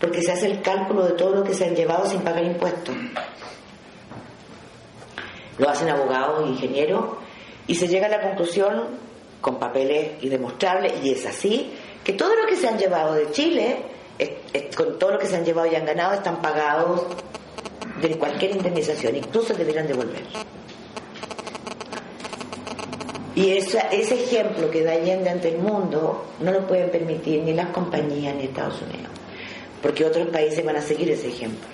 porque se hace el cálculo de todo lo que se han llevado sin pagar impuestos. Lo hacen abogados, ingenieros y se llega a la conclusión con papeles y demostrables, y es así, que todo lo que se han llevado de Chile, con todo lo que se han llevado y han ganado, están pagados de cualquier indemnización, incluso deberán devolver. Y ese ejemplo que da Allende ante el mundo no lo pueden permitir ni las compañías ni Estados Unidos, porque otros países van a seguir ese ejemplo.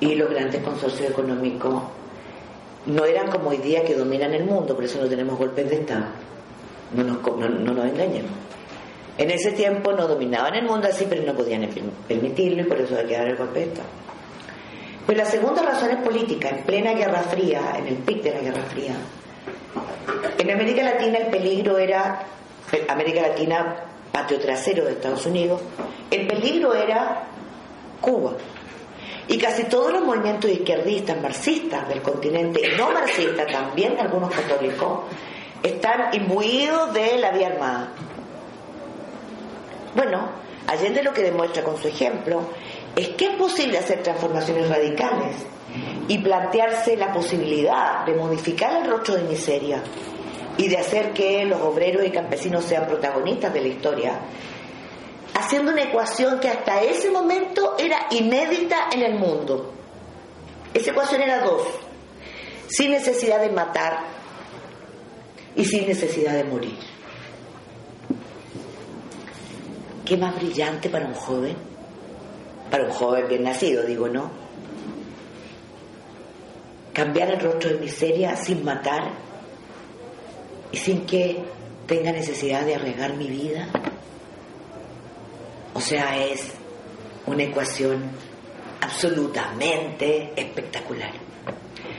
Y los grandes consorcios económicos no eran como hoy día que dominan el mundo, por eso no tenemos golpes de Estado. No nos, no, nos engañemos. En ese tiempo no dominaban el mundo así, pero no podían permitirlo y por eso hay que dar el golpe de Estado. Pero la segunda razón es política. En plena Guerra Fría, en el pic de la Guerra Fría, en América Latina el peligro era, América Latina patio trasero de Estados Unidos, el peligro era Cuba. Y casi todos los movimientos izquierdistas, marxistas del continente, y no marxistas, también algunos católicos, están imbuidos de la vía armada. Bueno, Allende lo que demuestra con su ejemplo es que es posible hacer transformaciones radicales y plantearse la posibilidad de modificar el rostro de miseria y de hacer que los obreros y campesinos sean protagonistas de la historia, haciendo una ecuación que hasta ese momento era inédita en el mundo. Esa ecuación era dos, sin necesidad de matar y sin necesidad de morir. ¿Qué más brillante para un joven? Para un joven bien nacido, digo, ¿no? Cambiar el rostro de miseria sin matar y sin que tenga necesidad de arriesgar mi vida. O sea, es una ecuación absolutamente espectacular.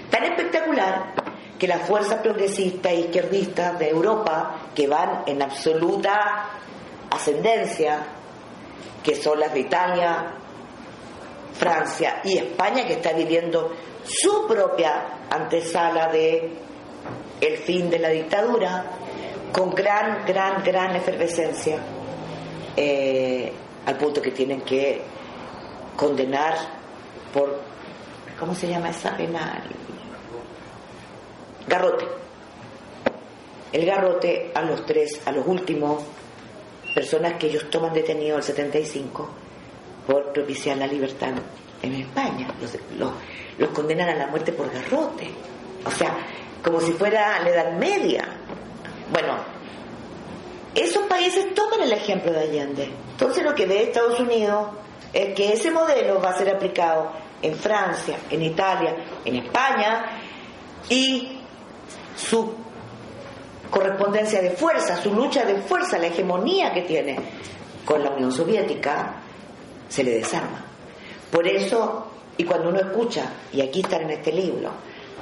Tan espectacular que las fuerzas progresistas e izquierdistas de Europa, que van en absoluta ascendencia, que son las de Italia, Francia y España, que está viviendo su propia antesala de el fin de la dictadura, con gran, gran, gran efervescencia, eh, al punto que tienen que condenar por, ¿cómo se llama esa pena? Garrote. El garrote a los tres, a los últimos personas que ellos toman detenidos el 75 por propiciar la libertad en España. Los, los condenan a la muerte por garrote. O sea, como si fuera la Edad Media. Bueno, esos países toman el ejemplo de Allende. Entonces lo que ve Estados Unidos es que ese modelo va a ser aplicado en Francia, en Italia, en España y su correspondencia de fuerza, su lucha de fuerza, la hegemonía que tiene con la Unión Soviética, se le desarma. Por eso, y cuando uno escucha, y aquí está en este libro,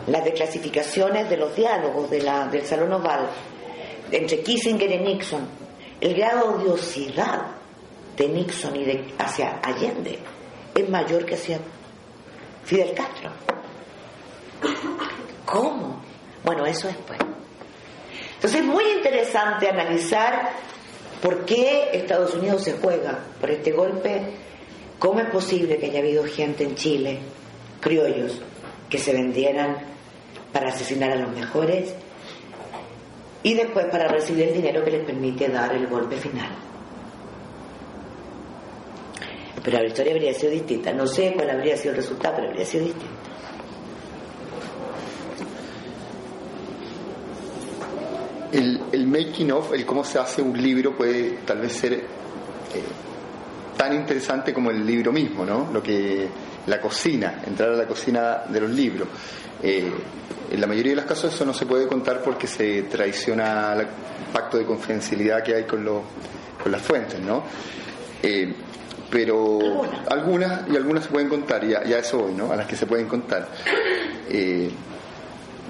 las declasificaciones de los diálogos del Salón Oval entre Kissinger y Nixon, el grado de odiosidad de Nixon y de, hacia Allende es mayor que hacia Fidel Castro. ¿Cómo? Bueno, eso después. Entonces es muy interesante analizar por qué Estados Unidos se juega por este golpe, cómo es posible que haya habido gente en Chile, criollos, que se vendieran para asesinar a los mejores y después para recibir el dinero que les permite dar el golpe final. Pero la historia habría sido distinta. No sé cuál habría sido el resultado, pero habría sido distinta. El, making of, el cómo se hace un libro puede tal vez ser eh, tan interesante como el libro mismo, ¿no? Lo que la cocina, entrar a la cocina de los libros. Eh, en la mayoría de los casos eso no se puede contar porque se traiciona el pacto de confidencialidad que hay con, con las fuentes, ¿no? Eh, pero algunas y algunas se pueden contar, y a, eso voy, ¿no? A las que se pueden contar. Eh,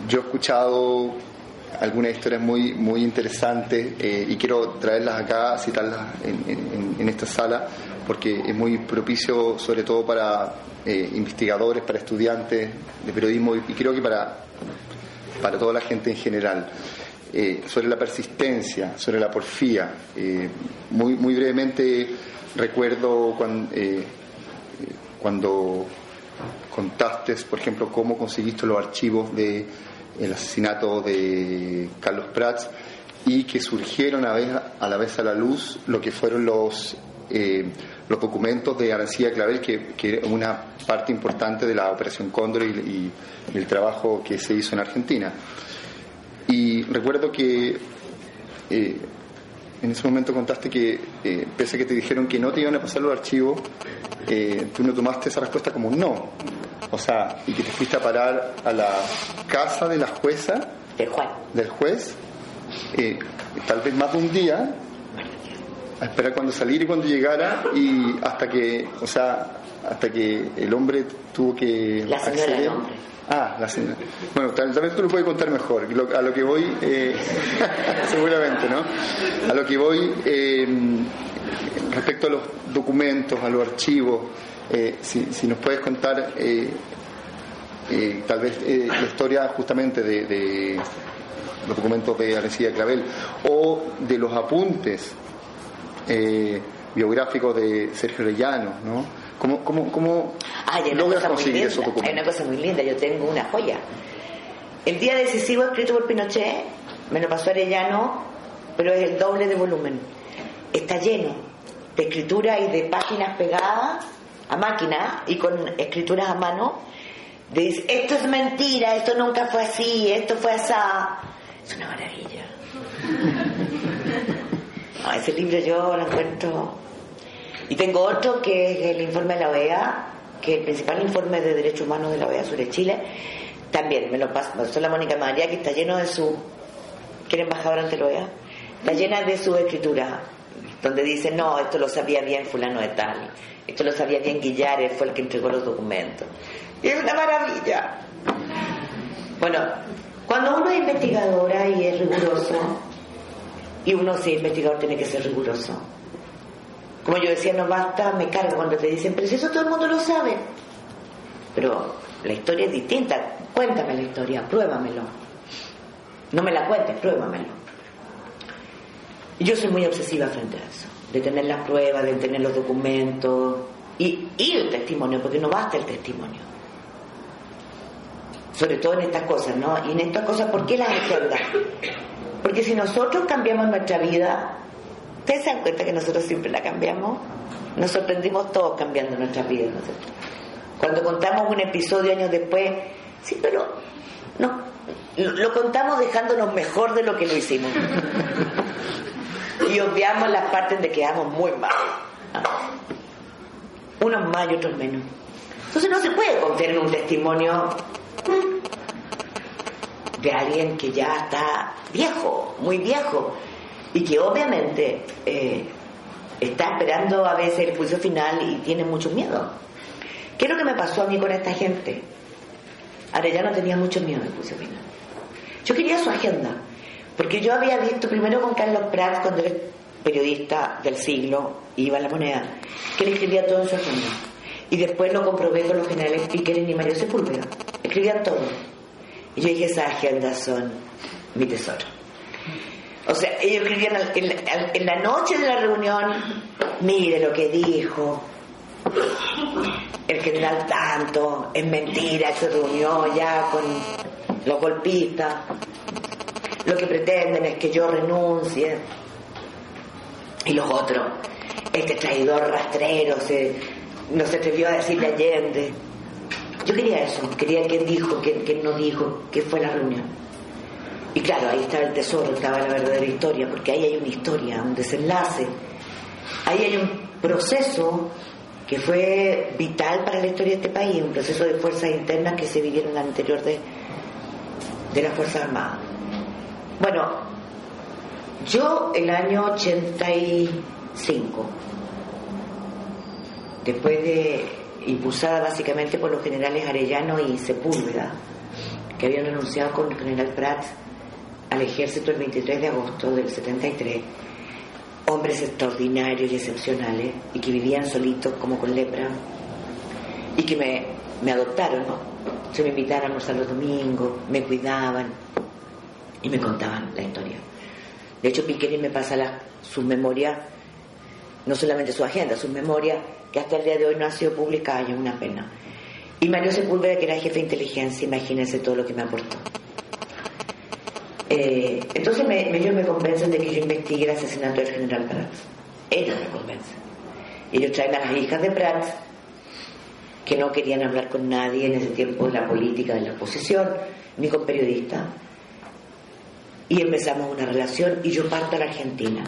yo he escuchado algunas historias muy muy interesantes y quiero traerlas acá, citarlas en, en esta sala, porque es muy propicio sobre todo para eh, investigadores, para estudiantes de periodismo y creo que para, para toda la gente en general. Eh, sobre la persistencia, sobre la porfía. Eh, muy, muy brevemente recuerdo cuando, cuando contaste, por ejemplo, cómo conseguiste los archivos del el asesinato de Carlos Prats y que surgieron a, vez, a la vez a la luz lo que fueron los los documentos de Arancía Clavel, que, que una parte importante de la Operación Cóndor y, el trabajo que se hizo en Argentina. Y recuerdo que eh, en ese momento contaste que, eh, pese a que te dijeron que no te iban a pasar los archivos, eh, tú no tomaste esa respuesta como un no. O sea, y que te fuiste a parar a la casa de la jueza. Del juez. Del juez, tal vez más de un día, a esperar cuando saliera y cuando llegara y hasta que, o sea, hasta que el hombre tuvo que la señora acceder. Hombre. Ah, la señora. Bueno, tal, vez tú lo puedes contar mejor. a lo que voy, eh, seguramente, ¿no? A lo que voy eh, respecto a los documentos, a los archivos, eh, si, si, nos puedes contar tal vez la historia justamente de, de los documentos de Alecía Clavel o de los apuntes eh, biográfico de Sergio Rellano, ¿no? ¿Cómo, cómo, cómo Hay logras conseguir esos documentos? Hay una cosa muy linda, yo tengo una joya. El día decisivo escrito por Pinochet me lo pasó Arellano, pero es el doble de volumen. Está lleno de escritura y de páginas pegadas a máquina y con escrituras a mano. Dice, esto es mentira, esto nunca fue así, esto fue así. Es una maravilla. ese libro yo lo encuentro. Y tengo otro que es el informe de la OEA, que es el principal informe de derechos humanos de la OEA sobre Chile. También me lo pasó la Mónica María, que está lleno de su. que era embajadora ante la OEA. Está llena de su escritura, donde dice: no, esto lo sabía bien Fulano de Tal, esto lo sabía bien Guillares, fue el que entregó los documentos. Y es una maravilla. Bueno, cuando uno es investigadora y es riguroso, y uno, si es investigador, tiene que ser riguroso. Como yo decía, no basta, me cargo cuando te dicen, pero eso todo el mundo lo sabe. Pero la historia es distinta. Cuéntame la historia, pruébamelo. No me la cuentes, pruébamelo. Yo soy muy obsesiva frente a eso, de tener las pruebas, de tener los documentos y, el testimonio, porque no basta el testimonio. Sobre todo en estas cosas, ¿no? Y en estas cosas, ¿por qué las agendas? Porque si nosotros cambiamos nuestra vida, ¿ustedes se dan cuenta que nosotros siempre la cambiamos? Nos sorprendimos todos cambiando nuestra vida. Cuando contamos un episodio años después, sí, pero no, lo, contamos dejándonos mejor de lo que lo hicimos. y obviamos las partes de que quedamos muy mal. Unos más y otros menos. Entonces no se puede confiar en un testimonio de alguien que ya está viejo, muy viejo, y que obviamente eh, está esperando a veces el juicio final y tiene mucho miedo. ¿Qué es lo que me pasó a mí con esta gente? no tenía mucho miedo del juicio final. Yo quería su agenda, porque yo había visto primero con Carlos Prats, cuando era periodista del siglo, iba a la moneda, que él escribía todo en su agenda. Y después lo comprobé con los generales Piquerin y Mario Sepúlveda. Escribían todo. Y yo dije, esas agendas son mi tesoro. O sea, ellos escribían en, la noche de la reunión, mire lo que dijo el general tanto, es mentira, se reunió ya con los golpistas, lo que pretenden es que yo renuncie. Y los otros, este traidor rastrero se, no se atrevió a decirle Allende. Yo quería eso, quería quién dijo, quién, no dijo, qué fue la reunión. Y claro, ahí estaba el tesoro, estaba la verdadera historia, porque ahí hay una historia, un desenlace. Ahí hay un proceso que fue vital para la historia de este país, un proceso de fuerzas internas que se vivieron al interior de, de las Fuerzas Armadas. Bueno, yo el año 85, después de impulsada básicamente por los generales Arellano y Sepúlveda, que habían renunciado con el general Prats al ejército el 23 de agosto del 73, hombres extraordinarios y excepcionales, y que vivían solitos como con lepra, y que me, me adoptaron, ¿no? Se me invitaron a los domingos, me cuidaban y me contaban la historia. De hecho, Piquerín me pasa sus memorias, no solamente su agenda, sus memorias que hasta el día de hoy no ha sido publicada y es una pena. Y Mario Sepúlveda, que era jefe de inteligencia, imagínense todo lo que me aportó. Eh, entonces me, ellos me convencen de que yo investigue el asesinato del general Prats. Ellos me convencen. Ellos traen a las hijas de Prats, que no querían hablar con nadie en ese tiempo en la política de la oposición, ni con periodistas. Y empezamos una relación y yo parto a la Argentina.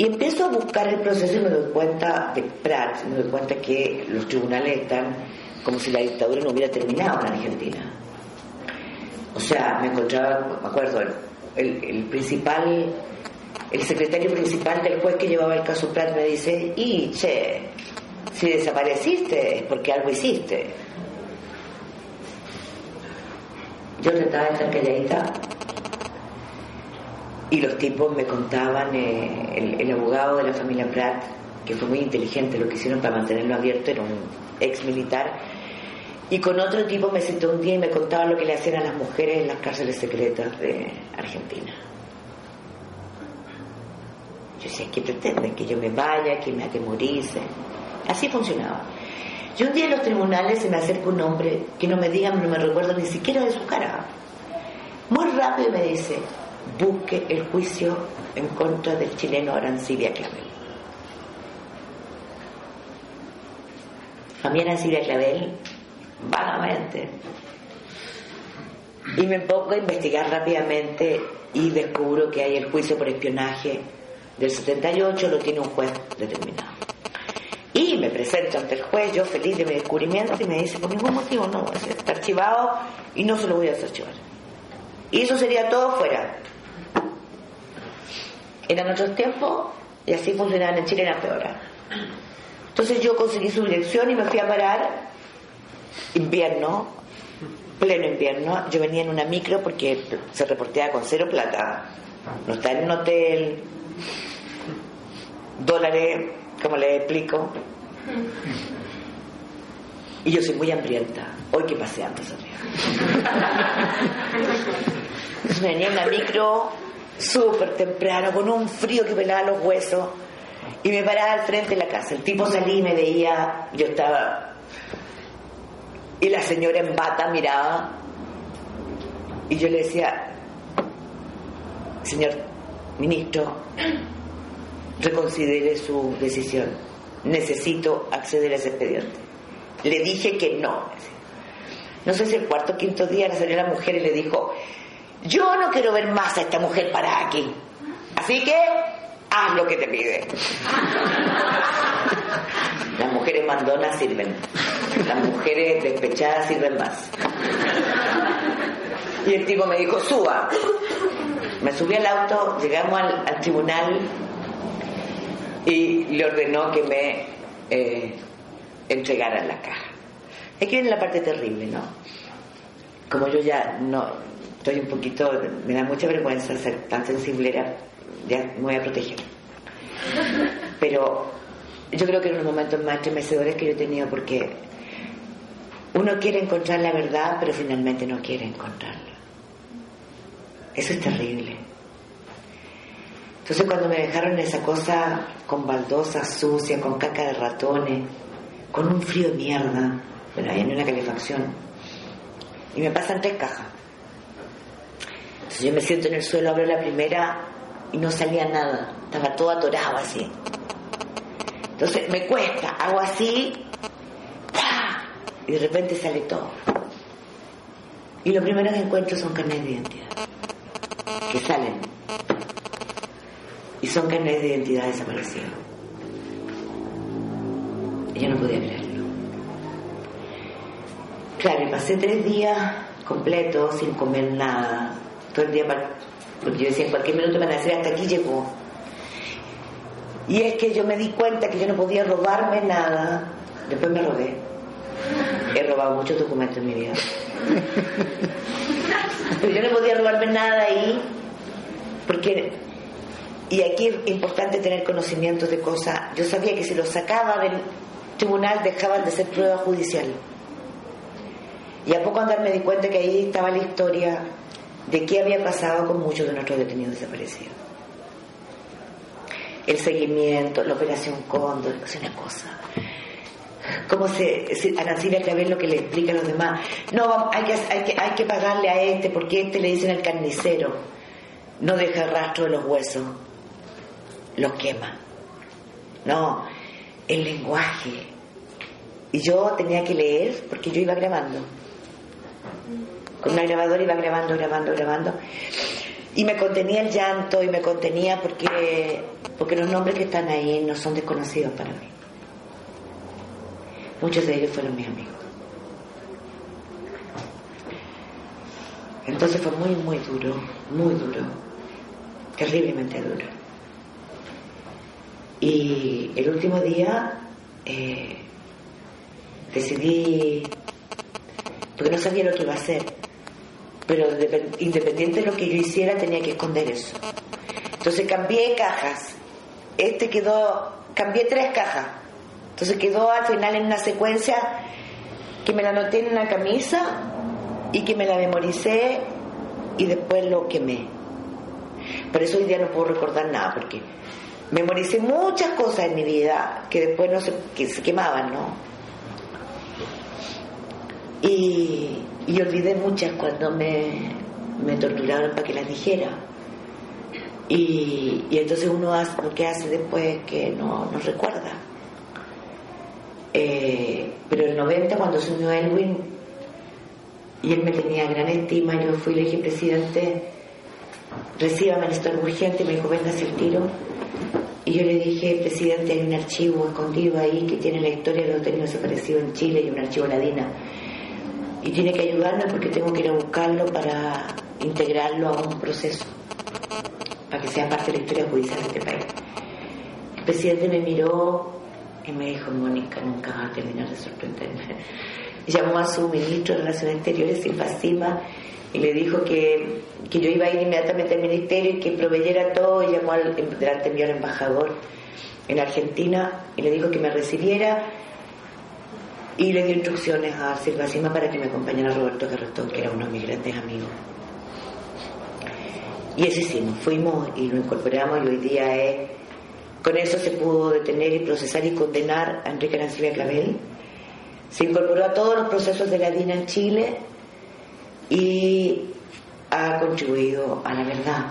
Y empiezo a buscar el proceso y me doy cuenta de Prats, me doy cuenta que los tribunales están como si la dictadura no hubiera terminado en Argentina. O sea, me encontraba, me acuerdo, el, principal, el secretario principal del juez que llevaba el caso Prats me dice, y che, si desapareciste es porque algo hiciste. Yo trataba de estar calladita y los tipos me contaban, eh, el, abogado de la familia Pratt, que fue muy inteligente, lo que hicieron para mantenerlo abierto, era un ex militar, y con otro tipo me sentó un día y me contaba lo que le hacían a las mujeres en las cárceles secretas de Argentina. Yo decía, ¿qué pretenden? Que yo me vaya, que me atemorice. Así funcionaba. Y un día en los tribunales se me acerca un hombre que no me diga, no me recuerdo ni siquiera de su cara. Muy rápido me dice, busque el juicio en contra del chileno Arancibia Clavel. A mí Arancibia Clavel, vagamente. Y me pongo a investigar rápidamente y descubro que hay el juicio por espionaje del 78, lo tiene un juez determinado. Y me presento ante el juez, yo feliz de mi descubrimiento, y me dice, por ningún motivo no, está archivado y no se lo voy a desarchivar. Y eso sería todo fuera. Eran otros tiempos y así funcionaban en Chile, era peor. Entonces yo conseguí su dirección y me fui a parar, invierno, pleno invierno. Yo venía en una micro porque se reporteaba con cero plata. No está en un hotel, dólares como le explico. Y yo soy muy hambrienta. Hoy que paseando Entonces me venía en la micro súper temprano, con un frío que pelaba los huesos, y me paraba al frente de la casa. El tipo salía y me veía, yo estaba. Y la señora en bata miraba, y yo le decía, señor ministro, reconsidere su decisión. Necesito acceder a ese expediente. Le dije que no. No sé si el cuarto o quinto día la salió la mujer y le dijo, yo no quiero ver más a esta mujer para aquí. Así que haz lo que te pide. Las mujeres mandonas sirven. Las mujeres despechadas sirven más. Y el tipo me dijo, suba. Me subí al auto, llegamos al, al tribunal y le ordenó que me eh, entregaran la caja. Aquí viene la parte terrible, ¿no? Como yo ya no estoy un poquito, me da mucha vergüenza ser tan sensiblera, ya me voy a proteger. Pero yo creo que eran los momentos más estremecedores que yo he tenido porque uno quiere encontrar la verdad, pero finalmente no quiere encontrarla. Eso es terrible. Entonces cuando me dejaron esa cosa con baldosa sucia, con caca de ratones, con un frío de mierda, bueno, ahí no una calefacción, y me pasan tres cajas. Entonces yo me siento en el suelo, abro la primera y no salía nada, estaba todo atorado así. Entonces me cuesta, hago así, y de repente sale todo. Y lo primero que encuentro son carnes de identidad, que salen y son carnes de identidad desaparecidos. Yo no podía creerlo. Claro, y pasé tres días completos sin comer nada, todo el día, porque yo decía, en cualquier minuto me van hasta aquí llegó. Y es que yo me di cuenta que yo no podía robarme nada, después me robé. He robado muchos documentos en mi vida. Pero yo no podía robarme nada ahí, porque y aquí es importante tener conocimiento de cosas. Yo sabía que si los sacaba del tribunal dejaban de ser prueba judicial. Y a poco andar me di cuenta que ahí estaba la historia de qué había pasado con muchos de nuestros detenidos desaparecidos. El seguimiento, la operación Cóndor, es una cosa. ¿Cómo se, a Nancila Clavel lo que le explica a los demás? No, hay que, hay, que, hay que pagarle a este porque este le dicen al carnicero. No deja rastro de los huesos los quema. no, el lenguaje. Y yo tenía que leer porque yo iba grabando. Con una grabadora iba grabando, grabando, grabando. Y me contenía el llanto y me contenía porque, porque los nombres que están ahí no son desconocidos para mí. Muchos de ellos fueron mis amigos. Entonces fue muy, muy duro, muy duro, terriblemente duro. Y el último día eh, decidí, porque no sabía lo que iba a hacer, pero independiente de lo que yo hiciera tenía que esconder eso. Entonces cambié cajas. Este quedó, cambié tres cajas. Entonces quedó al final en una secuencia que me la anoté en una camisa y que me la memoricé y después lo quemé. Por eso hoy día no puedo recordar nada, porque memoricé muchas cosas en mi vida que después no se, que se quemaban, ¿no? Y, olvidé muchas cuando me, me torturaron para que las dijera. Y, y, entonces uno hace lo que hace después que no, no recuerda. Eh, pero el 90 cuando se unió Elwin y él me tenía gran estima, yo fui le dije, presidente, recíbame esto urgente, me dijo, venga el tiro. Y yo le dije, presidente, hay un archivo escondido ahí que tiene la historia de los detenidos desaparecidos en Chile y un archivo ladina. Y tiene que ayudarme porque tengo que ir a buscarlo para integrarlo a un proceso, para que sea parte de la historia judicial de este país. El presidente me miró y me dijo, Mónica, nunca va a terminar de sorprenderme llamó a su ministro de Relaciones Exteriores, Silva y le dijo que, yo iba a ir inmediatamente al ministerio y que proveyera todo, y llamó al, delante mío al embajador en Argentina y le dijo que me recibiera y le dio instrucciones a Silva Sima para que me acompañara Roberto Carretón, que era uno de mis grandes amigos. Y eso hicimos, fuimos y lo incorporamos y hoy día es, con eso se pudo detener y procesar y condenar a Enrique Arancibia Clavel se incorporó a todos los procesos de la DINA en Chile y ha contribuido a la verdad.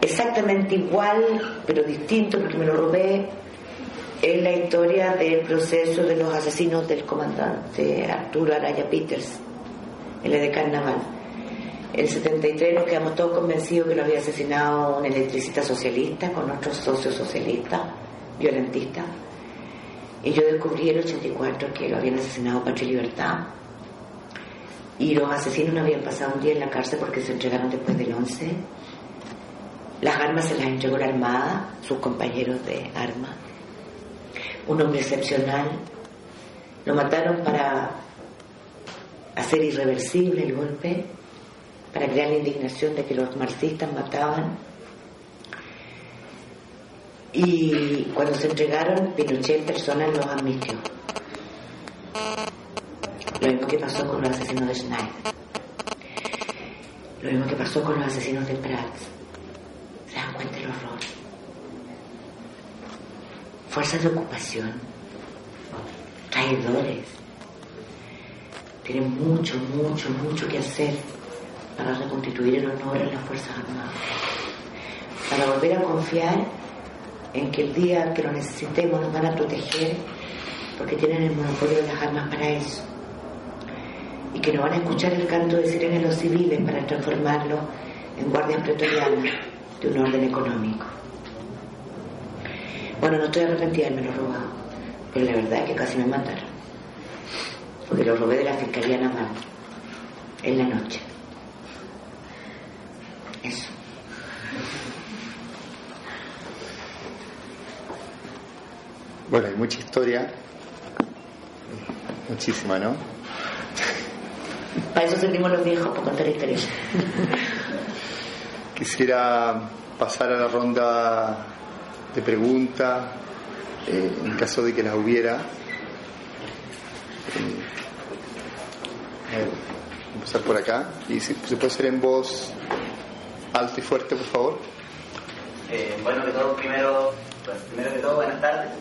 Exactamente igual, pero distinto, porque me lo robé, es la historia del proceso de los asesinos del comandante Arturo Araya Peters, el de Carnaval. El 73 nos quedamos todos convencidos que lo había asesinado un electricista socialista con otros socios socialistas, violentistas y yo descubrí el 84 que lo habían asesinado Patria Libertad. Y los asesinos no habían pasado un día en la cárcel porque se entregaron después del 11. Las armas se las entregó la Armada, sus compañeros de armas. Un hombre excepcional. Lo mataron para hacer irreversible el golpe, para crear la indignación de que los marxistas mataban y cuando se entregaron, Pinochet en persona los admitió. Lo mismo que pasó con los asesinos de Schneider. Lo mismo que pasó con los asesinos de Prats. ¿Se dan cuenta el horror? Fuerzas de ocupación, traidores, tienen mucho, mucho, mucho que hacer para reconstituir el honor en las Fuerzas Armadas, para volver a confiar en que el día que lo necesitemos nos van a proteger porque tienen el monopolio de las armas para eso. Y que no van a escuchar el canto de sirena de los civiles para transformarlo en guardias pretorianas de un orden económico. Bueno, no estoy arrepentida de haberme lo robado, pero la verdad es que casi me mataron, porque lo robé de la Fiscalía Naval en la noche. Eso. Bueno, hay mucha historia, muchísima, ¿no? Para eso servimos los viejos, para contar historia. Quisiera pasar a la ronda de preguntas, eh, en caso de que las hubiera. Eh, a ver, empezar por acá. Y si se puede hacer en voz alta y fuerte, por favor. Eh, bueno, que todo, primero, pues, primero que todo, buenas tardes.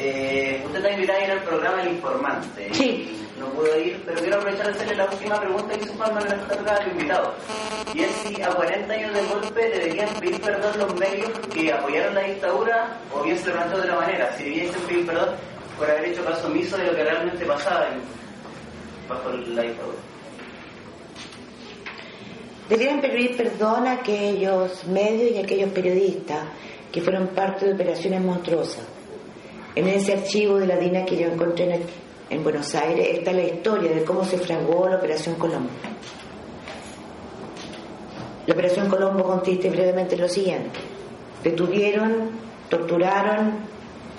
Eh, usted está invitada a ir al programa El Informante. Sí. No pudo ir, pero quiero aprovechar de hacerle la última pregunta que hizo Juan Manuel Escarga al invitado. Y es si a 40 años de golpe deberían pedir perdón los medios que apoyaron la dictadura o bien se lo de otra manera. Si debiesen pedir perdón por haber hecho caso omiso de lo que realmente pasaba en, bajo la dictadura. Debieran pedir perdón a aquellos medios y a aquellos periodistas que fueron parte de operaciones monstruosas. En ese archivo de la DINA que yo encontré en, en Buenos Aires está la historia de cómo se fraguó la Operación Colombo. La Operación Colombo consiste brevemente en lo siguiente. Detuvieron, torturaron,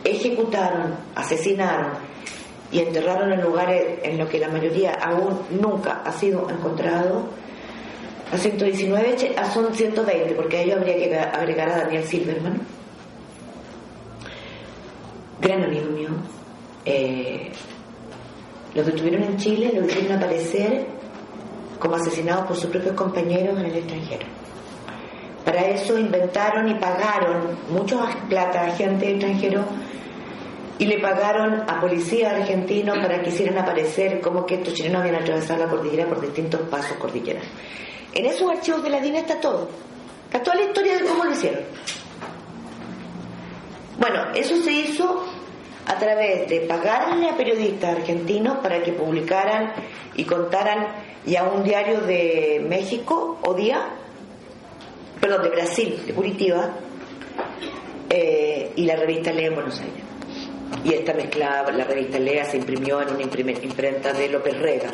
ejecutaron, asesinaron y enterraron en lugares en los que la mayoría aún nunca ha sido encontrado a 119, a son 120, porque a ello habría que agregar a Daniel Silverman, gran amigo. Eh, los detuvieron en Chile, los hicieron aparecer como asesinados por sus propios compañeros en el extranjero. Para eso inventaron y pagaron muchos plata a gente extranjero y le pagaron a policías argentinos para que hicieran aparecer como que estos chilenos habían atravesado la cordillera por distintos pasos cordilleras. En esos archivos de la DINA está todo. Está toda la historia de cómo lo hicieron. Bueno, eso se hizo a través de pagarle a periodistas argentinos para que publicaran y contaran y a un diario de México o día, perdón, de Brasil, de Curitiba, eh, y la revista Lea en Buenos Aires. Y esta mezclada, la revista Lea se imprimió en una imprenta de López Rega,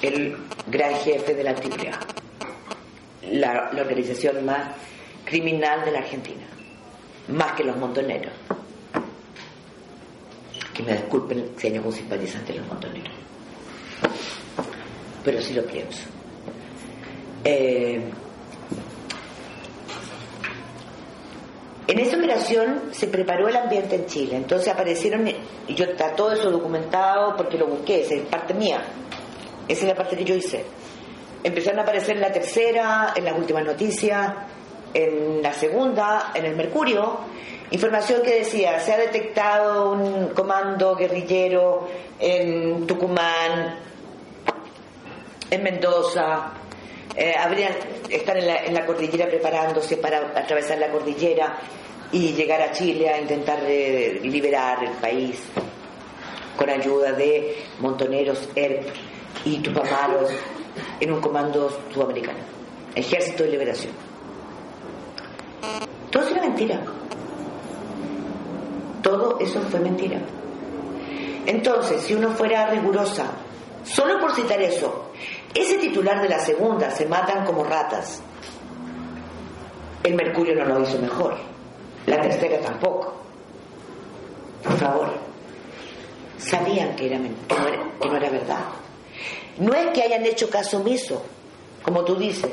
el gran jefe de la AAA la, organización más criminal de la Argentina, más que los montoneros. Que me disculpen si hay algún simpatizante de los montoneros, pero sí lo pienso. Eh, en esa operación se preparó el ambiente en Chile, entonces aparecieron, y yo está todo eso documentado porque lo busqué, esa es parte mía, esa es la parte que yo hice. Empezaron a aparecer en la tercera, en las últimas noticias, en la segunda, en el Mercurio, información que decía, se ha detectado un comando guerrillero en Tucumán, en Mendoza, eh, habrían, están en la, cordillera preparándose para atravesar la cordillera y llegar a Chile a intentar eh, liberar el país con ayuda de montoneros, ERP y tupamaros en un comando sudamericano, Ejército de Liberación. Todo era mentira. Todo eso fue mentira. Entonces, si uno fuera rigurosa, solo por citar eso, ese titular de la segunda, se matan como ratas, el Mercurio no lo hizo mejor, la tercera tampoco. Por favor, sabían que, era, que no era verdad. No es que hayan hecho caso omiso, como tú dices.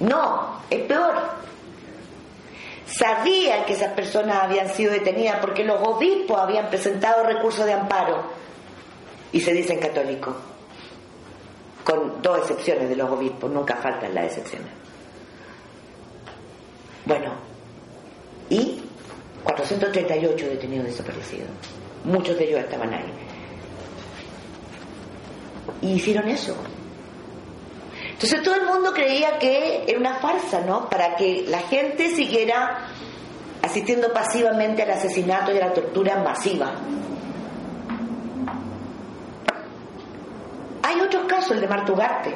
No, es peor. Sabían que esas personas habían sido detenidas porque los obispos habían presentado recursos de amparo y se dicen católicos. Con dos excepciones de los obispos, nunca faltan las excepciones. Bueno, y 438 detenidos desaparecidos. Muchos de ellos estaban ahí. Y hicieron eso. Entonces todo el mundo creía que era una farsa, ¿no? Para que la gente siguiera asistiendo pasivamente al asesinato y a la tortura masiva. Hay otros casos, el de Martugarte.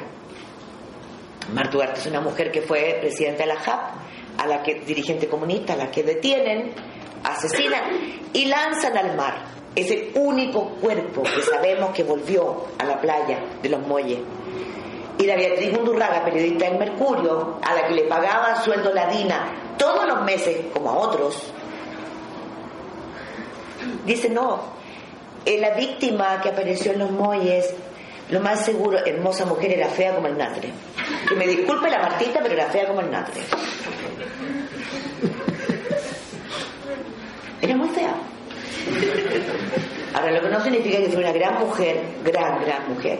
Martugarte es una mujer que fue presidenta de la JAP, a la que dirigente comunista, a la que detienen, asesinan y lanzan al mar es el único cuerpo que sabemos que volvió a la playa de los Muelles. Y la Beatriz Undurraga, periodista del Mercurio, a la que le pagaba sueldo ladina todos los meses, como a otros, dice, no, eh, la víctima que apareció en los Muelles, lo más seguro, hermosa mujer, era fea como el natre. Que me disculpe la Martita, pero era fea como el natre. Era muy fea. Ahora, lo que no significa que fue una gran mujer, gran, gran mujer.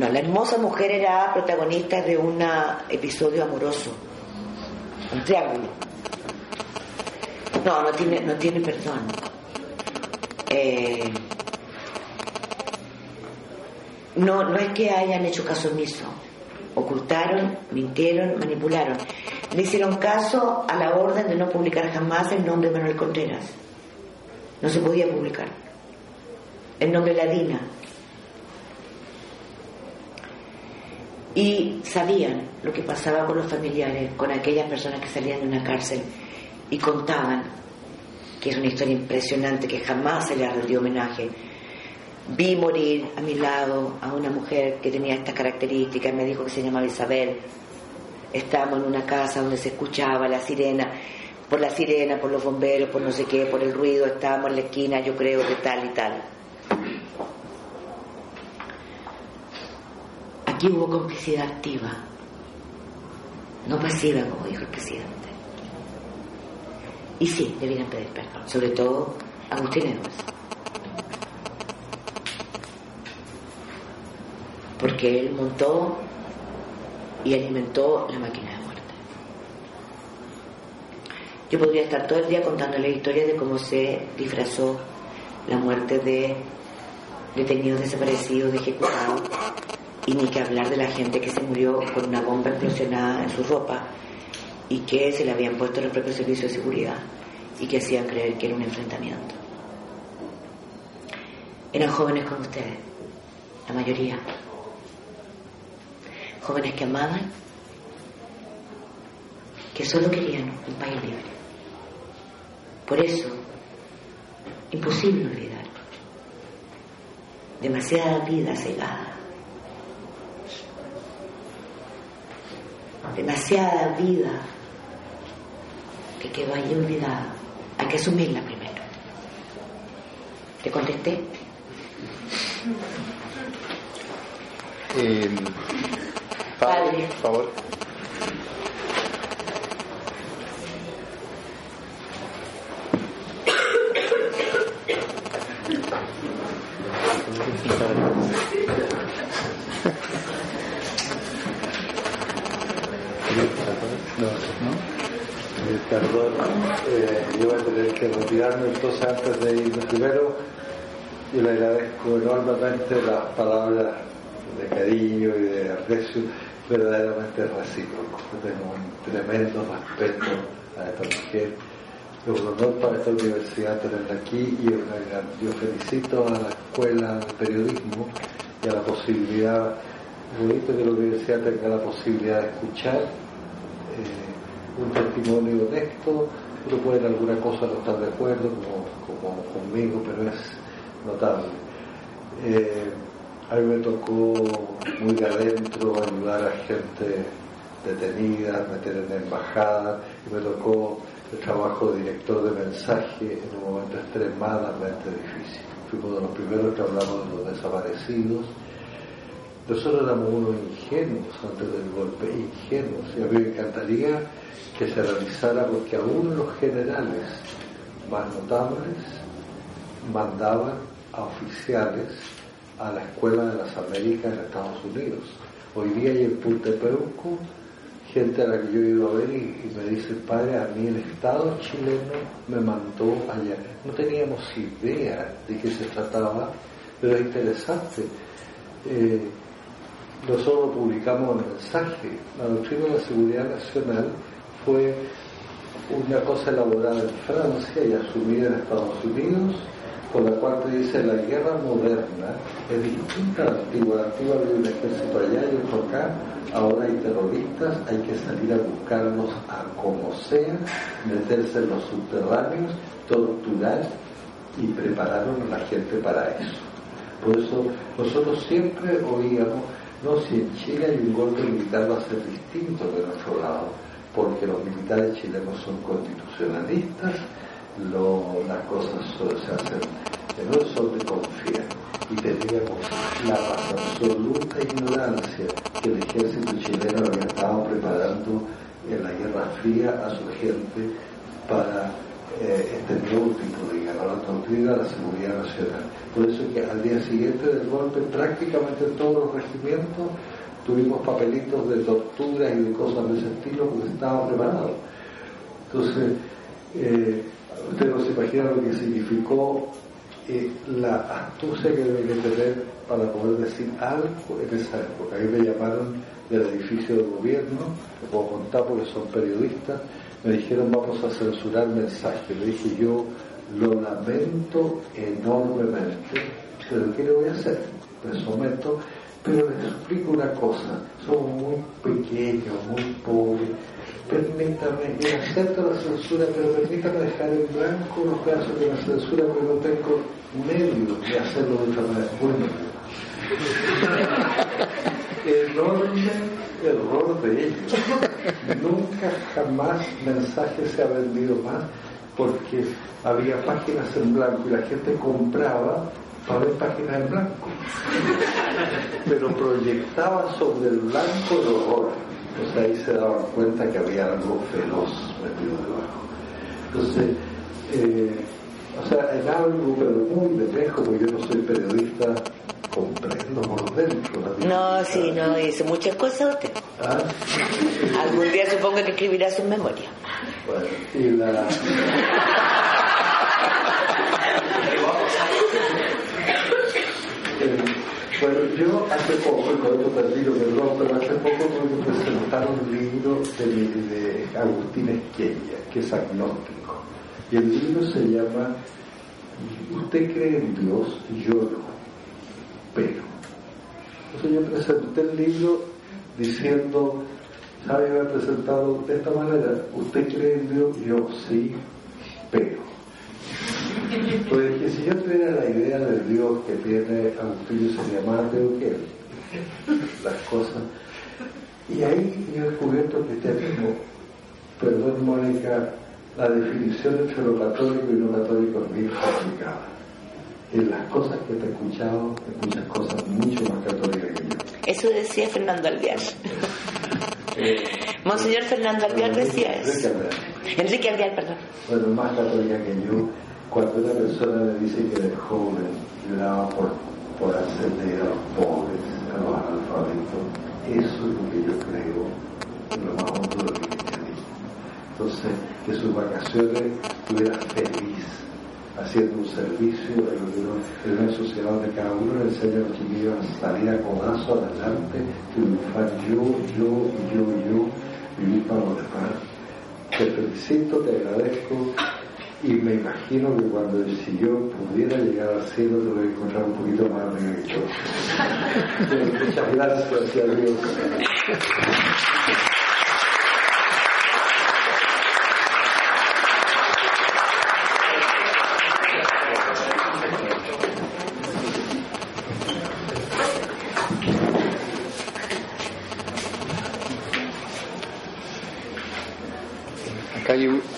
No, la hermosa mujer era protagonista de un episodio amoroso, un triángulo. No, no tiene, no tiene perdón. Eh, no, no es que hayan hecho caso omiso. Ocultaron, mintieron, manipularon. Le hicieron caso a la orden de no publicar jamás el nombre de Manuel Contreras. No se podía publicar. El nombre de la Dina. Y sabían lo que pasaba con los familiares, con aquellas personas que salían de una cárcel y contaban, que es una historia impresionante que jamás se le ha rendido homenaje. Vi morir a mi lado a una mujer que tenía estas características, me dijo que se llamaba Isabel. Estábamos en una casa donde se escuchaba la sirena, por la sirena, por los bomberos, por no sé qué, por el ruido, estábamos en la esquina, yo creo que tal y tal. Aquí hubo complicidad activa, no pasiva, como dijo el presidente. Y sí, debieran pedir perdón, sobre todo Agustín Edwards. Porque él montó y alimentó la máquina de muerte. Yo podría estar todo el día contando la historia de cómo se disfrazó la muerte de detenidos desaparecidos, de ejecutados, y ni que hablar de la gente que se murió con una bomba explosionada en su ropa y que se le habían puesto los propios servicios de seguridad y que hacían creer que era un enfrentamiento. Eran jóvenes como ustedes, la mayoría. Jóvenes que amaban, que solo querían un país libre. Por eso, imposible olvidar. Demasiada vida cegada. Demasiada vida que quedó ahí olvidada. Hay que asumirla primero. ¿Te contesté? Eh, padre, por favor. perdón, eh, yo voy a entonces antes de irme primero, yo le agradezco enormemente las palabras de cariño y de aprecio, verdaderamente recíproco. Tengo un tremendo respeto a esta mujer. Es un honor para esta universidad tenerla aquí y yo felicito a la Escuela de Periodismo y a la posibilidad, bonito que la universidad tenga la posibilidad de escuchar. Eh, un testimonio honesto, uno puede en alguna cosa no estar de acuerdo como, conmigo, pero es notable. Eh, a mí me tocó muy de adentro ayudar a gente detenida, meter en la embajada, y me tocó el trabajo de director de mensaje en un momento extremadamente difícil. Fuimos de los primeros que hablamos de los desaparecidos. Nosotros éramos unos ingenuos antes del golpe, ingenuos, y a mí me encantaría que se realizara porque aún los generales más notables mandaban a oficiales a la Escuela de las Américas en Estados Unidos. Hoy día hay en Punta Peuco gente a la que yo he ido a ver y, me dice, padre, a mí el Estado chileno me mandó allá. No teníamos idea de qué se trataba, pero es interesante. Eh, nosotros publicamos un mensaje, la doctrina de la seguridad nacional fue una cosa elaborada en Francia y asumida en Estados Unidos, con la cual te dice la guerra moderna es distinta a la antigua. La antigua había un ejército allá y otro acá, ahora hay terroristas, hay que salir a buscarlos a como sea, meterse en los subterráneos, torturar y prepararon a la gente para eso. Por eso nosotros siempre oíamos, no, si en Chile hay un golpe militar va a ser distinto de nuestro lado porque los militares chilenos son constitucionalistas, las cosas se hacen en un sol de confiar y teníamos la absoluta ignorancia que el ejército chileno había estado preparando en la Guerra Fría a su gente para eh, este nuevo tipo de guerra, la de la seguridad nacional. Por eso que al día siguiente del golpe prácticamente todos los regimientos tuvimos papelitos de tortura y de cosas de ese estilo porque estaba preparado. Entonces, eh, usted no se imagina lo que significó eh, la astucia que debe tener para poder decir algo en esa época. A mí me llamaron del edificio del gobierno, lo puedo contar porque son periodistas, me dijeron vamos a censurar mensajes. Le dije yo lo lamento enormemente, pero ¿qué le voy a hacer? Me someto, pero les explico una cosa, somos muy pequeños, muy pobres, permítame, acepto la censura, pero permítame dejar en blanco los casos de la censura porque no tengo medio de hacerlo de otra manera. Bueno, enorme error de ellos. Nunca jamás mensaje se ha vendido más porque había páginas en blanco y la gente compraba para ver páginas en blanco. Pero proyectaba sobre el blanco el horror. Entonces ahí se daban cuenta que había algo feroz metido debajo. Entonces, eh, o sea, en algo, pero muy de lejos, porque yo no soy periodista, comprendo por dentro. no, sí, no, dice muchas cosas usted. ¿Ah? Algún día supongo que escribirá su memoria. Bueno, y la... Bueno, yo hace poco, y con esto perdido, perdón, pero hace poco tuve que presentar un libro de, de Agustín Esquella, que es agnóstico. Y el libro se llama ¿Usted cree en Dios? Yo no. Pero. Entonces yo presenté el libro diciendo, ¿sabe? Me ha presentado de esta manera, ¿usted cree en Dios? Yo sí, pero. Pues que si yo tuviera la idea de Dios que tiene Agustín, sería más de que las cosas. Y ahí yo he descubierto que cristianismo, perdón Mónica, la definición entre lo católico y lo católico es bien complicada. En las cosas que te he escuchado, escuchas cosas mucho más católicas que yo. Eso decía Fernando Alvear. Eh, Monseñor Fernando Alvear decía eso. Enrique Alvear, perdón. Bueno, más católica que yo, cuando una persona me dice que de joven lloraba por, por ascender a los pobres, a los analfabetos, eso es lo que yo creo, lo más hondo de lo entonces que sus vacaciones estuviera feliz haciendo un servicio en una sociedad donde cada uno le enseña a los chiquillos a salir a codazo adelante, triunfar yo, yo, yo, yo, vivir para los demás. Te felicito, te agradezco y me imagino que cuando si yo pudiera llegar al cielo te voy a encontrar un poquito más arriba que yo. Muchas gracias, a Dios.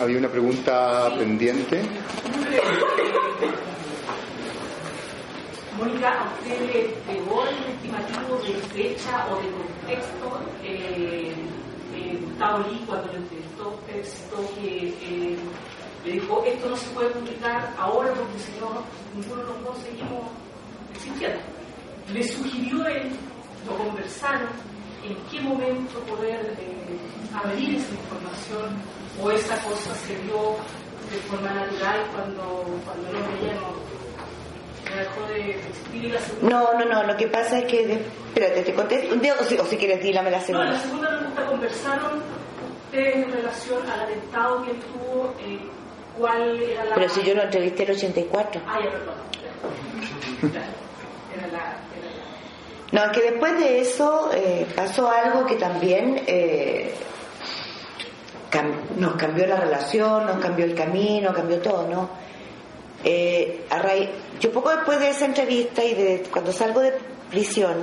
había una pregunta pendiente. Mónica, ¿a usted le llegó el estimativo de fecha o de contexto? Eh, eh, Gustavo Lee, cuando lo entrevistó, citó que eh, le dijo, esto no se puede publicar ahora porque si no, ninguno de los dos seguimos existiendo. Le sugirió él, lo conversaron, en qué momento poder abrir esa información o esa cosa se dio de forma natural cuando, cuando no veíamos de. No, no, no, lo que pasa es que, espérate, te contesto, o si, o si quieres dígame la segunda. No, la segunda pregunta, conversaron ustedes en relación al atentado que tuvo, eh, cuál era la... Pero si yo lo entrevisté el 84. Ah, ya, perdón. Era la... No, que después de eso eh, pasó algo que también eh, nos cambió la relación, nos cambió el camino, cambió todo, ¿no? Eh, a raíz, yo poco después de esa entrevista y de cuando salgo de prisión,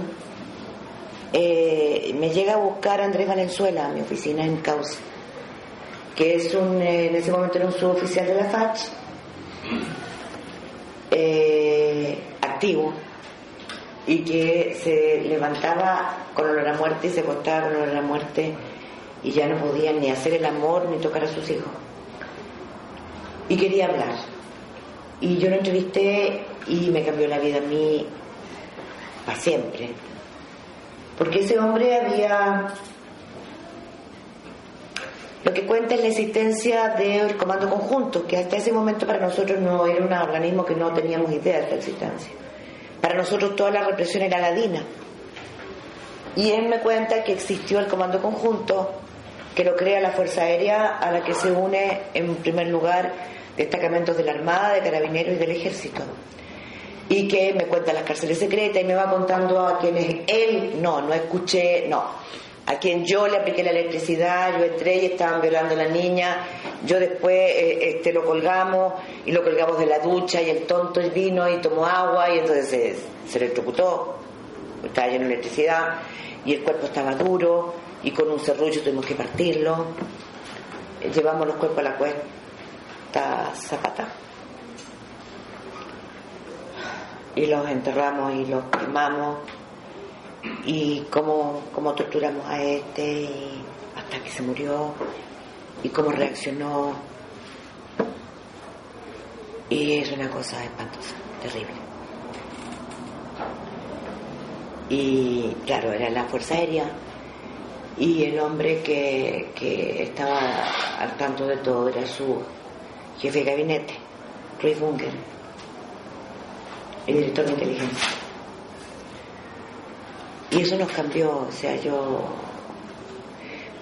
eh, me llega a buscar Andrés Valenzuela a mi oficina en Causa, que es un, eh, en ese momento era un suboficial de la FACH, activo, y que se levantaba con olor a muerte y se acostaba con olor a muerte y ya no podía ni hacer el amor ni tocar a sus hijos. Y quería hablar. Y yo lo entrevisté y me cambió la vida a mí para siempre. Porque ese hombre había lo que cuenta es la existencia del Comando Conjunto, que hasta ese momento para nosotros no era un organismo que no teníamos idea de su existencia. Para nosotros toda la represión era ladina. Y él me cuenta que existió el Comando Conjunto, que lo crea la Fuerza Aérea, a la que se une en primer lugar destacamentos de la Armada, de Carabineros y del Ejército. Y que me cuenta las cárceles secretas y me va contando a quienes él, no, no escuché, no, a quien yo le apliqué la electricidad, yo entré y estaban violando a la niña, yo después eh, este, lo colgamos y lo colgamos de la ducha y el tonto vino y tomó agua y entonces se, se electrocutó, estaba lleno de electricidad y el cuerpo estaba duro y con un serrullo tuvimos que partirlo, llevamos los cuerpos a la cuesta Zapata. Y los enterramos y los quemamos. Y cómo, cómo torturamos a este hasta que se murió. Y cómo reaccionó. Y es una cosa espantosa, terrible. Y claro, era la Fuerza Aérea y el hombre que, que estaba al tanto de todo era su jefe de gabinete, Ruiz Bunger, el director de inteligencia. Y eso nos cambió, o sea, yo...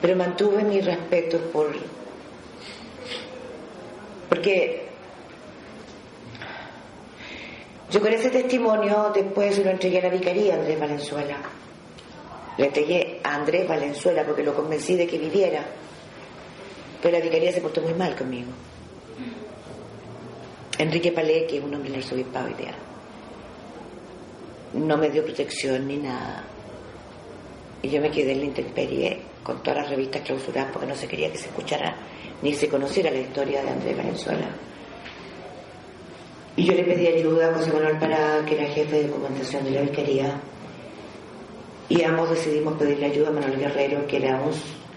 Pero mantuve mi respeto por... Porque yo con ese testimonio después lo entregué a la vicaría Andrés Valenzuela. Le entregué Andrés Valenzuela porque lo convencí de que viviera. Pero la vicaría se portó muy mal conmigo. Enrique Palé, que es un hombre del arzobispado ideal, no me dio protección ni nada. Y yo me quedé en la intemperie con todas las revistas clausuradas porque no se quería que se escuchara ni se conociera la historia de Andrés Valenzuela. Y yo le pedí ayuda a José Manuel Parada, que era jefe de documentación de la vicaría, y ambos decidimos pedirle ayuda a Manuel Guerrero, que era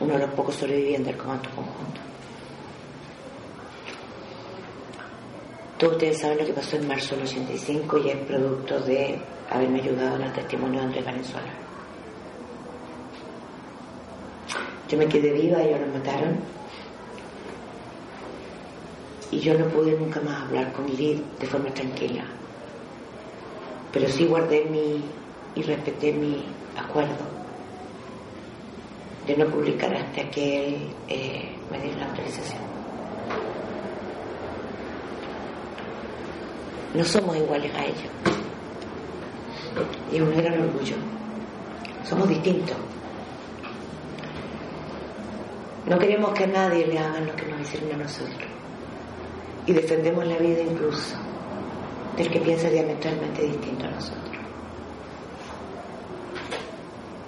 uno de los pocos sobrevivientes del comando conjunto. Todos ustedes saben lo que pasó en marzo del 85 y es producto de haberme ayudado en el testimonio de Andrés Valenzuela. Yo me quedé viva, ellos nos mataron. Y yo no pude nunca más hablar con Lid de forma tranquila. Pero sí guardé mi y respeté mi acuerdo de no publicar hasta que él eh, me diera la autorización. No somos iguales a ellos. Y es un gran orgullo. Somos distintos. No queremos que a nadie le hagan lo que nos hicieron a nosotros. Y defendemos la vida incluso del que piensa diametralmente distinto a nosotros.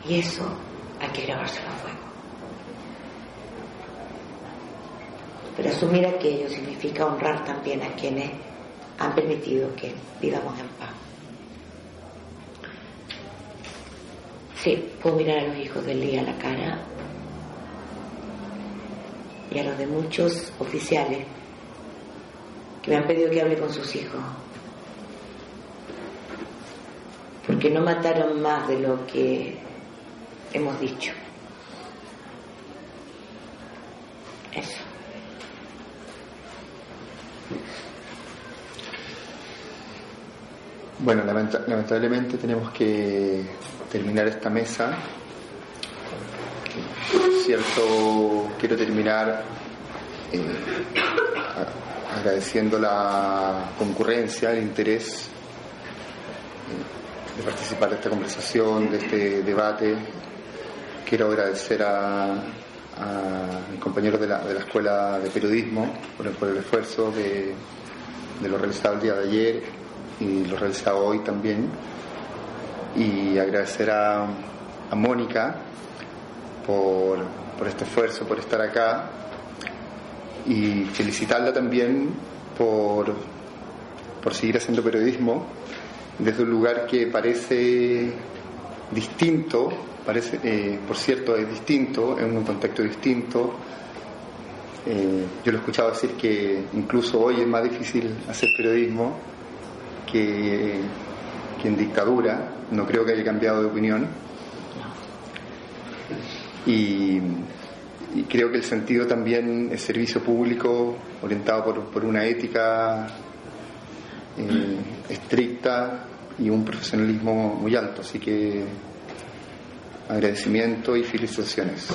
Y eso hay que grabárselo a fuego. Pero asumir aquello significa honrar también a quienes han permitido que vivamos en paz. Sí, puedo mirar a los hijos del día a la cara y a los de muchos oficiales que me han pedido que hable con sus hijos. Porque no mataron más de lo que hemos dicho. Eso. Bueno, lamentablemente tenemos que terminar esta mesa cierto, quiero terminar eh, agradeciendo la concurrencia, el interés eh, de participar de esta conversación, de este debate. Quiero agradecer a, a compañeros de la, de la Escuela de Periodismo por el, por el esfuerzo de, de lo realizado el día de ayer y lo realizado hoy también. Y agradecer a, a Mónica por, por este esfuerzo, por estar acá y felicitarla también por, por seguir haciendo periodismo desde un lugar que parece distinto, parece, eh, por cierto, es distinto, en un contexto distinto. Eh, yo lo he escuchado decir que incluso hoy es más difícil hacer periodismo que, que en dictadura. No creo que haya cambiado de opinión. Y, y creo que el sentido también es servicio público orientado por, por una ética eh, estricta y un profesionalismo muy alto. Así que agradecimiento y felicitaciones.